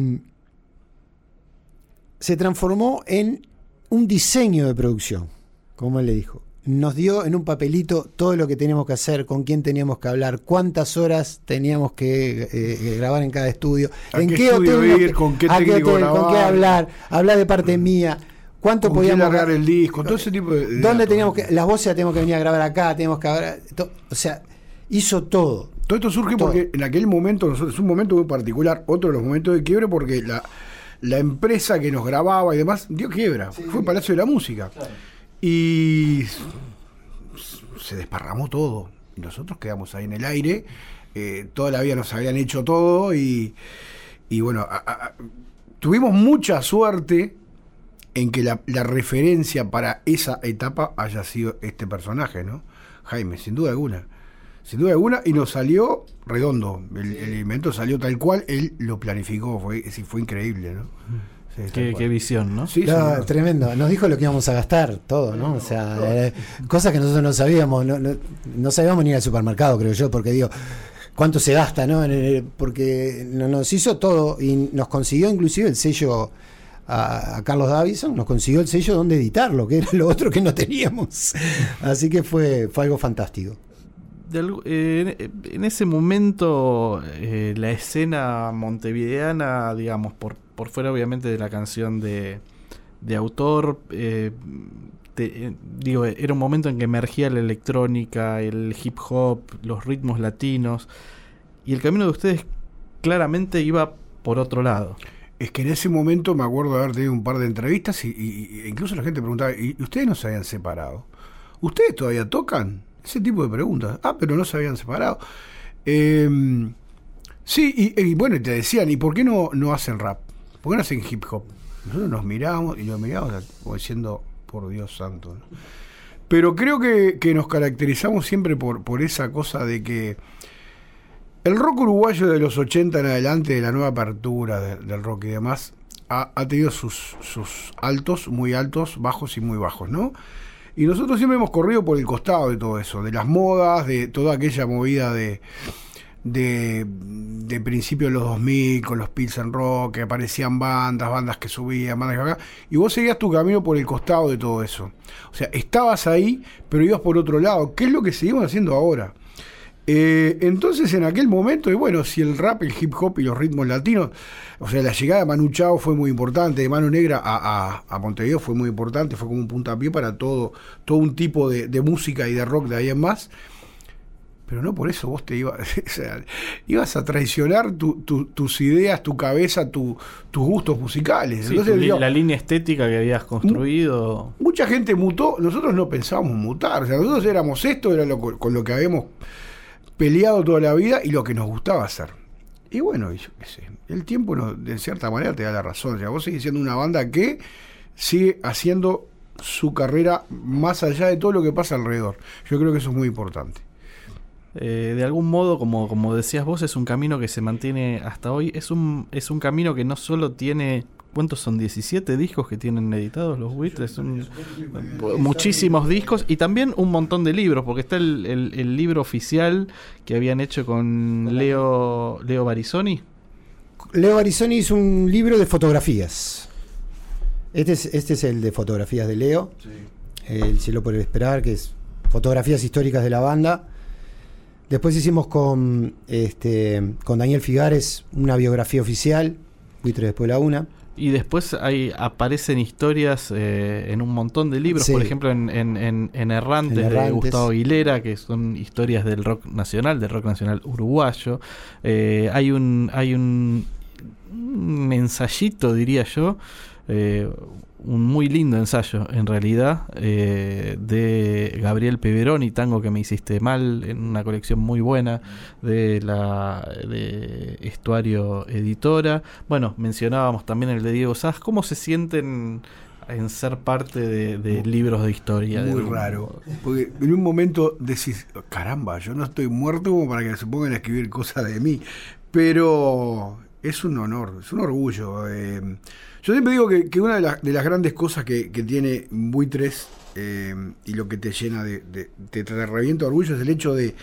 se transformó en un diseño de producción, como él le dijo. Nos dio en un papelito todo lo que teníamos que hacer, con quién teníamos que hablar, cuántas horas teníamos que eh, grabar en cada estudio, ¿A en qué hotel, ir? ¿Con qué técnico hotel, con qué grabar? hablar, hablar de parte mía, cuánto ¿Con quién podíamos largar el disco? Todo ese tipo de. de ¿Dónde datos. teníamos que.? Las voces las tenemos que venir a grabar acá, tenemos que grabar. to- O sea, hizo todo. Todo esto surge Todo. porque en aquel momento, nosotros, es un momento muy particular, otro de los momentos de quiebre, porque la, la empresa que nos grababa y demás dio quiebra. Fue Palacio de la Música. Y se desparramó todo. Y nosotros quedamos ahí en el aire. eh, toda la vida nos habían hecho todo y, y bueno, a- tuvimos mucha suerte en que la, la referencia para esa etapa haya sido este personaje, ¿no? Jaime, sin duda alguna. Sin duda alguna, y nos salió redondo. El, el invento salió tal cual, él lo planificó, fue, sí, fue increíble, ¿no? Sí, Qué, visión, ¿no? Sí, tremendo. Nos dijo lo que íbamos a gastar, todo, ¿no? O sea, eh, cosas que nosotros no sabíamos. No, no, no sabíamos ni ir al supermercado, creo yo, porque digo, ¿cuánto se gasta, no? En el- porque no- nos hizo todo y nos consiguió inclusive el sello a, a Carlos Davison, nos consiguió el sello donde editarlo, que era lo otro que no teníamos. Así que fue, fue algo fantástico. Eh, en, en ese momento, eh, la escena montevideana, digamos, por, por fuera obviamente de la canción de, autor, eh, eh, digo, era un momento en que emergía la electrónica, el hip hop, los ritmos latinos, y el camino de ustedes claramente iba por otro lado. Es que en ese momento me acuerdo de haber tenido un par de entrevistas y, incluso la gente preguntaba, ¿y ustedes no se habían separado? ¿Ustedes todavía tocan? Ese tipo de preguntas. Ah, pero no se habían separado. Eh, sí, y, y bueno, te decían, ¿y por qué no, no hacen rap? ¿Por qué no hacen hip hop? Nosotros nos miramos y nos como diciendo, por Dios santo. ¿no? Pero creo que, que nos caracterizamos siempre por, por esa cosa de que el rock uruguayo de los 80 en adelante, de la nueva apertura de- del rock y demás, ha, ha tenido sus, sus altos, muy altos, bajos y muy bajos, ¿no? Y nosotros siempre hemos corrido por el costado de todo eso, de las modas, de toda aquella movida de, de, de principios de los 2000 con los Pilsen Rock, que aparecían bandas, bandas que subían, bandas que acá, y vos seguías tu camino por el costado de todo eso. O sea, estabas ahí, pero ibas por otro lado, ¿qué es lo que seguimos haciendo ahora? Eh, entonces en aquel momento, y bueno, si el rap, el hip hop y los ritmos latinos, o sea, la llegada de Manu Chao fue muy importante, de Mano Negra a, a- a Montevideo fue muy importante, fue como un puntapié para todo, todo un tipo de, de música y de rock de ahí en más. Pero no por eso vos te ibas, <laughs> o sea, ibas a traicionar tu- tu- tus ideas, tu cabeza, tu- tus gustos musicales. Sí, Entonces, tu li- digo, la línea estética que habías construido. mucha gente mutó, nosotros no pensábamos mutar, o sea, nosotros éramos esto, era lo, co- con lo que habíamos peleado toda la vida y lo que nos gustaba hacer. Y bueno, y yo qué sé, el tiempo no- de cierta manera te da la razón, o sea, vos seguís siendo una banda que sigue haciendo su carrera más allá de todo lo que pasa alrededor. Yo creo que eso es muy importante. Eh, de algún modo, como, como decías vos, es un camino que se mantiene hasta hoy. Es un, es un camino que no solo tiene. ¿Cuántos son? 17 discos que tienen editados los buitres. Son muchísimos discos y también un montón de libros, porque está el, el- el libro oficial que habían hecho con Leo, Leo Barisoni. Leo Arizoni hizo un libro de fotografías. Este es, este es el de fotografías de Leo. El cielo por esperar, que es fotografías históricas de la banda. Después hicimos con, este, con Daniel Figares una biografía oficial, Buitre después de la una. Y después hay, aparecen historias eh, en un montón de libros, Sí. por ejemplo en, en, en- en Errantes, de. Gustavo Aguilera, que son historias del rock nacional, del rock nacional uruguayo. Eh, hay un hay un, un ensayito, diría yo, eh, un muy lindo ensayo en realidad, eh, de Gabriel Peveroni, Tango que me hiciste mal, en una colección muy buena de la de Estuario Editora. Bueno, mencionábamos también el de Diego Sass. ¿Cómo se sienten en ser parte de, de libros de historia? de Muy raro. Porque en un momento decís, caramba, yo no estoy muerto como para que se pongan a escribir cosas de mí. Pero es un honor, es un orgullo. eh. yo siempre digo que, una de, de las grandes cosas que, que tiene Buitres eh, y lo que te llena de, de- te, revienta orgullo es el hecho de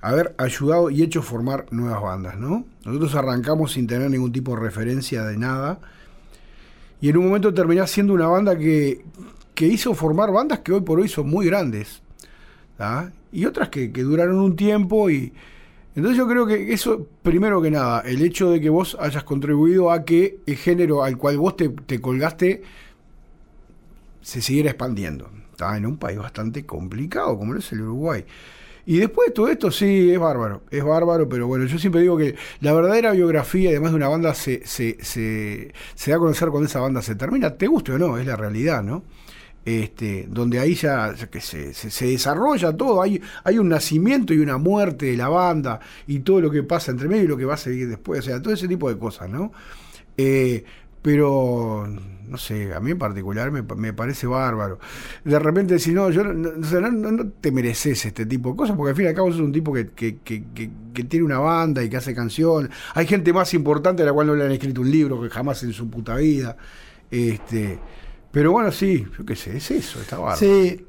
haber ayudado y hecho formar nuevas bandas, ¿no? Nosotros arrancamos sin tener ningún tipo de referencia de nada. Y en un momento terminás siendo una banda que, que hizo formar bandas que hoy por hoy son muy grandes. Y otras que duraron un tiempo y... Entonces yo creo que eso, primero que nada, el hecho de que vos hayas contribuido a que el género al cual vos te, te colgaste se siguiera expandiendo. Está en un país bastante complicado como lo es el Uruguay. Y después de todo esto, sí, es bárbaro, es bárbaro, pero bueno, yo siempre digo que la verdadera biografía, además de una banda, se, se, se, se da a conocer cuando esa banda se termina, te guste o no, es la realidad, ¿no? Este, donde ahí ya que se, se, desarrolla todo, hay, hay un nacimiento y una muerte de la banda y todo lo que pasa entre medio y lo que va a seguir después, o sea, todo ese tipo de cosas, ¿no? Eh, pero, no sé, a mí en particular me, me parece bárbaro. De repente, si no, yo no, no, no- te mereces este tipo de cosas, porque al fin y al cabo sos un tipo que, que, que, que- tiene una banda y que hace canciones. Hay gente más importante a la cual no le han escrito un libro que jamás en su puta vida. Este, pero bueno, sí, yo qué sé, es eso, está bárbaro. Sí,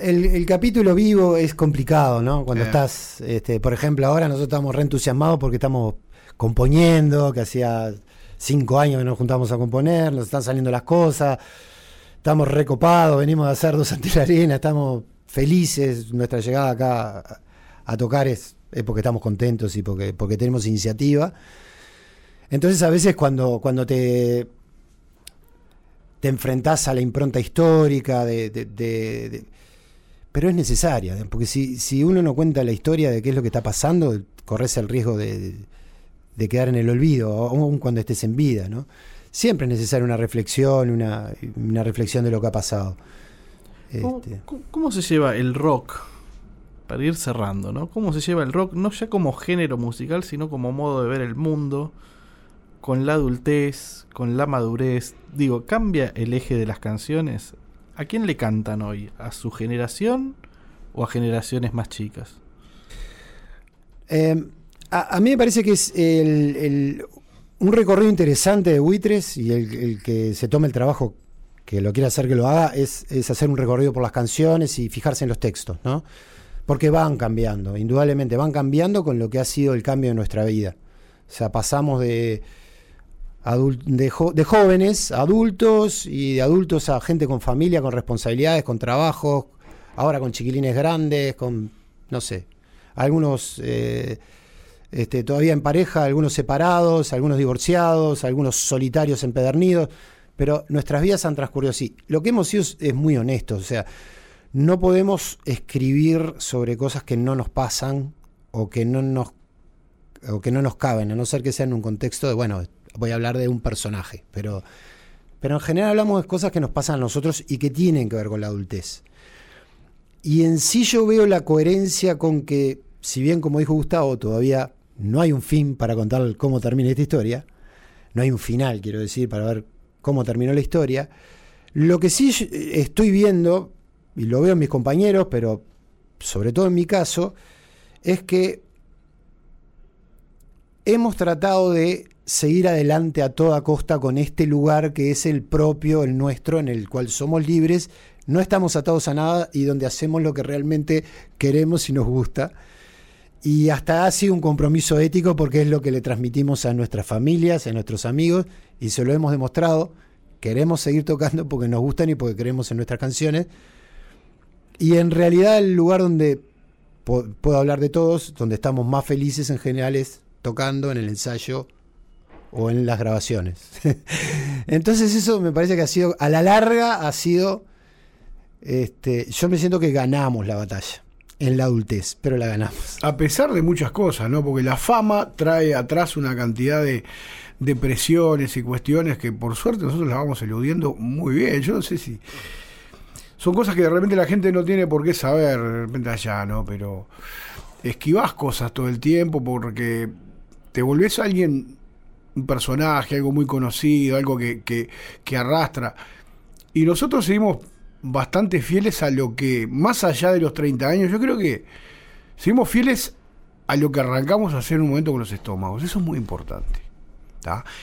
el, el capítulo vivo es complicado, ¿no? Cuando Eh. estás, este, por ejemplo, ahora nosotros estamos re entusiasmados porque estamos componiendo, que hacía cinco años que nos juntamos a componer, nos están saliendo las cosas, estamos recopados, venimos de hacer dos ante la arena, estamos felices, nuestra llegada acá a, a tocar es, es porque estamos contentos y porque, porque tenemos iniciativa. Entonces a veces cuando, cuando te, te enfrentás a la impronta histórica de, de- de- de- pero es necesaria, porque si, si uno no cuenta la historia de qué es lo que está pasando, corres el riesgo de, de quedar en el olvido, aun cuando estés en vida, ¿no? Siempre es necesaria una reflexión, una, una reflexión de lo que ha pasado. ¿Cómo, Este, cómo- cómo se lleva el rock? Para ir cerrando, ¿no? ¿Cómo se lleva el rock no ya como género musical, sino como modo de ver el mundo, con la adultez, con la madurez? Digo, ¿cambia el eje de las canciones? ¿A quién le cantan hoy? ¿A su generación o a generaciones más chicas? Eh, a, mí me parece que es el- un recorrido interesante de Buitres y el, que se tome el trabajo que lo quiera hacer que lo haga es, es hacer un recorrido por las canciones y fijarse en los textos, ¿no? Porque van cambiando, indudablemente van cambiando con lo que ha sido el cambio de nuestra vida. O sea, pasamos de, de, de jóvenes adultos y de adultos a gente con familia, con responsabilidades, con trabajos, ahora con chiquilines grandes, con, no sé, algunos eh, este, todavía en pareja, algunos separados, algunos divorciados, algunos solitarios empedernidos, pero nuestras vidas han transcurrido así. Lo que hemos sido es, es muy honesto, o sea, no podemos escribir sobre cosas que no nos pasan o que no nos o que no nos caben, a no ser que sea en un contexto de, bueno, voy a hablar de un personaje, pero, pero en general hablamos de cosas que nos pasan a nosotros y que tienen que ver con la adultez. Y en sí yo veo la coherencia con que, si bien como dijo Gustavo, todavía no hay un fin para contar cómo termina esta historia, no hay un final, quiero decir, para ver cómo terminó la historia, lo que sí yo- estoy viendo, y lo veo en mis compañeros, pero sobre todo en mi caso, es que hemos tratado de seguir adelante a toda costa con este lugar que es el propio, el nuestro, en el cual somos libres, no estamos atados a nada y donde hacemos lo que realmente queremos y nos gusta. Y hasta ha sido un compromiso ético porque es lo que le transmitimos a nuestras familias, a nuestros amigos, y se lo hemos demostrado. Queremos seguir tocando porque nos gustan y porque creemos en nuestras canciones. Y en realidad el lugar donde puedo hablar de todos, donde estamos más felices en general es tocando en el ensayo o en las grabaciones. <laughs> Entonces eso me parece que ha sido, a la larga ha sido, este, yo me siento que ganamos la batalla en la adultez, pero la ganamos. A pesar de muchas cosas, ¿no? Porque la fama trae atrás una cantidad de, de presiones y cuestiones que por suerte nosotros las vamos eludiendo muy bien. Yo no sé si. Son cosas que de repente la gente no tiene por qué saber, de repente allá, ¿no? Pero esquivás cosas todo el tiempo porque te volvés alguien, un personaje, algo muy conocido, algo que, arrastra. Y nosotros seguimos bastante fieles a lo que, más allá de los 30 años, yo creo que seguimos fieles a lo que arrancamos a hacer en un momento con los estómagos. Eso es muy importante.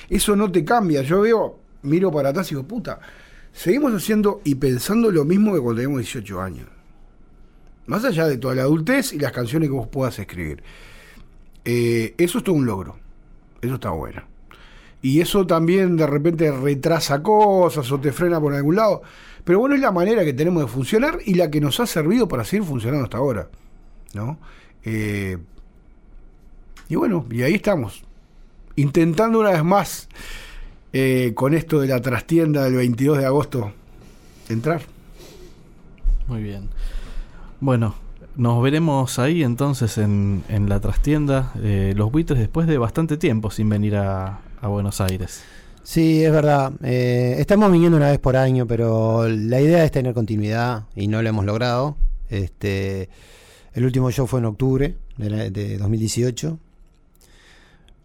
Eso no te cambia. Yo veo, miro para atrás y digo, puta, seguimos haciendo y pensando lo mismo que cuando teníamos 18 años. Más allá de toda la adultez y las canciones que vos puedas escribir. Eh, eso es todo un logro. Eso está bueno. Y eso también de repente retrasa cosas o te frena por algún lado. Pero bueno, es la manera que tenemos de funcionar y la que nos ha servido para seguir funcionando hasta ahora. ¿No? Eh, y bueno, y ahí estamos. Intentando una vez más eh, con esto de la trastienda del 22 de agosto entrar. Muy bien. Bueno, Nos veremos ahí entonces en, en la trastienda eh, Los Buitres después de bastante tiempo sin venir a, a Buenos Aires. Sí, es verdad. Eh, estamos viniendo una vez por año, pero la idea es tener continuidad y no lo hemos logrado. Este, el último show fue en octubre de, la- de 2018.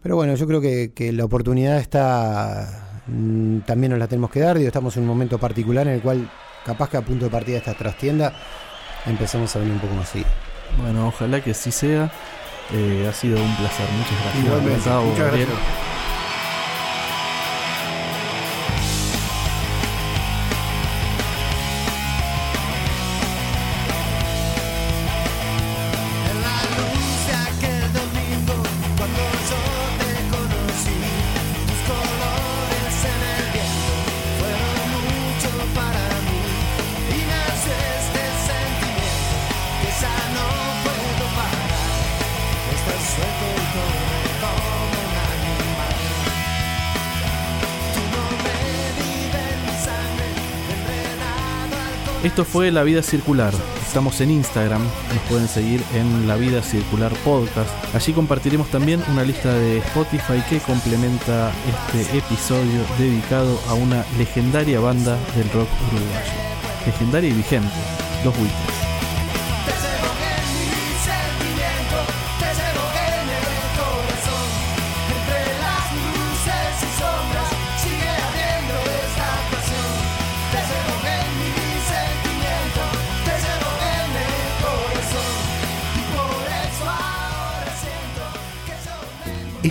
Pero bueno, yo creo que, que la oportunidad está. mm, también nos la tenemos que dar. Digo, estamos en un momento particular en el cual, capaz que a punto de partida de esta trastienda, empezamos a venir un poco más seguido. Bueno, ojalá que así sea. Eh, ha sido un placer. Muchas gracias. Igualmente, Gustavo, muchas gracias. Fue La Vida Circular. Estamos en Instagram, nos pueden seguir en La Vida Circular Podcast. Allí compartiremos también una lista de Spotify que complementa este episodio dedicado a una legendaria banda del rock uruguayo. Legendaria y vigente, Los Buitres.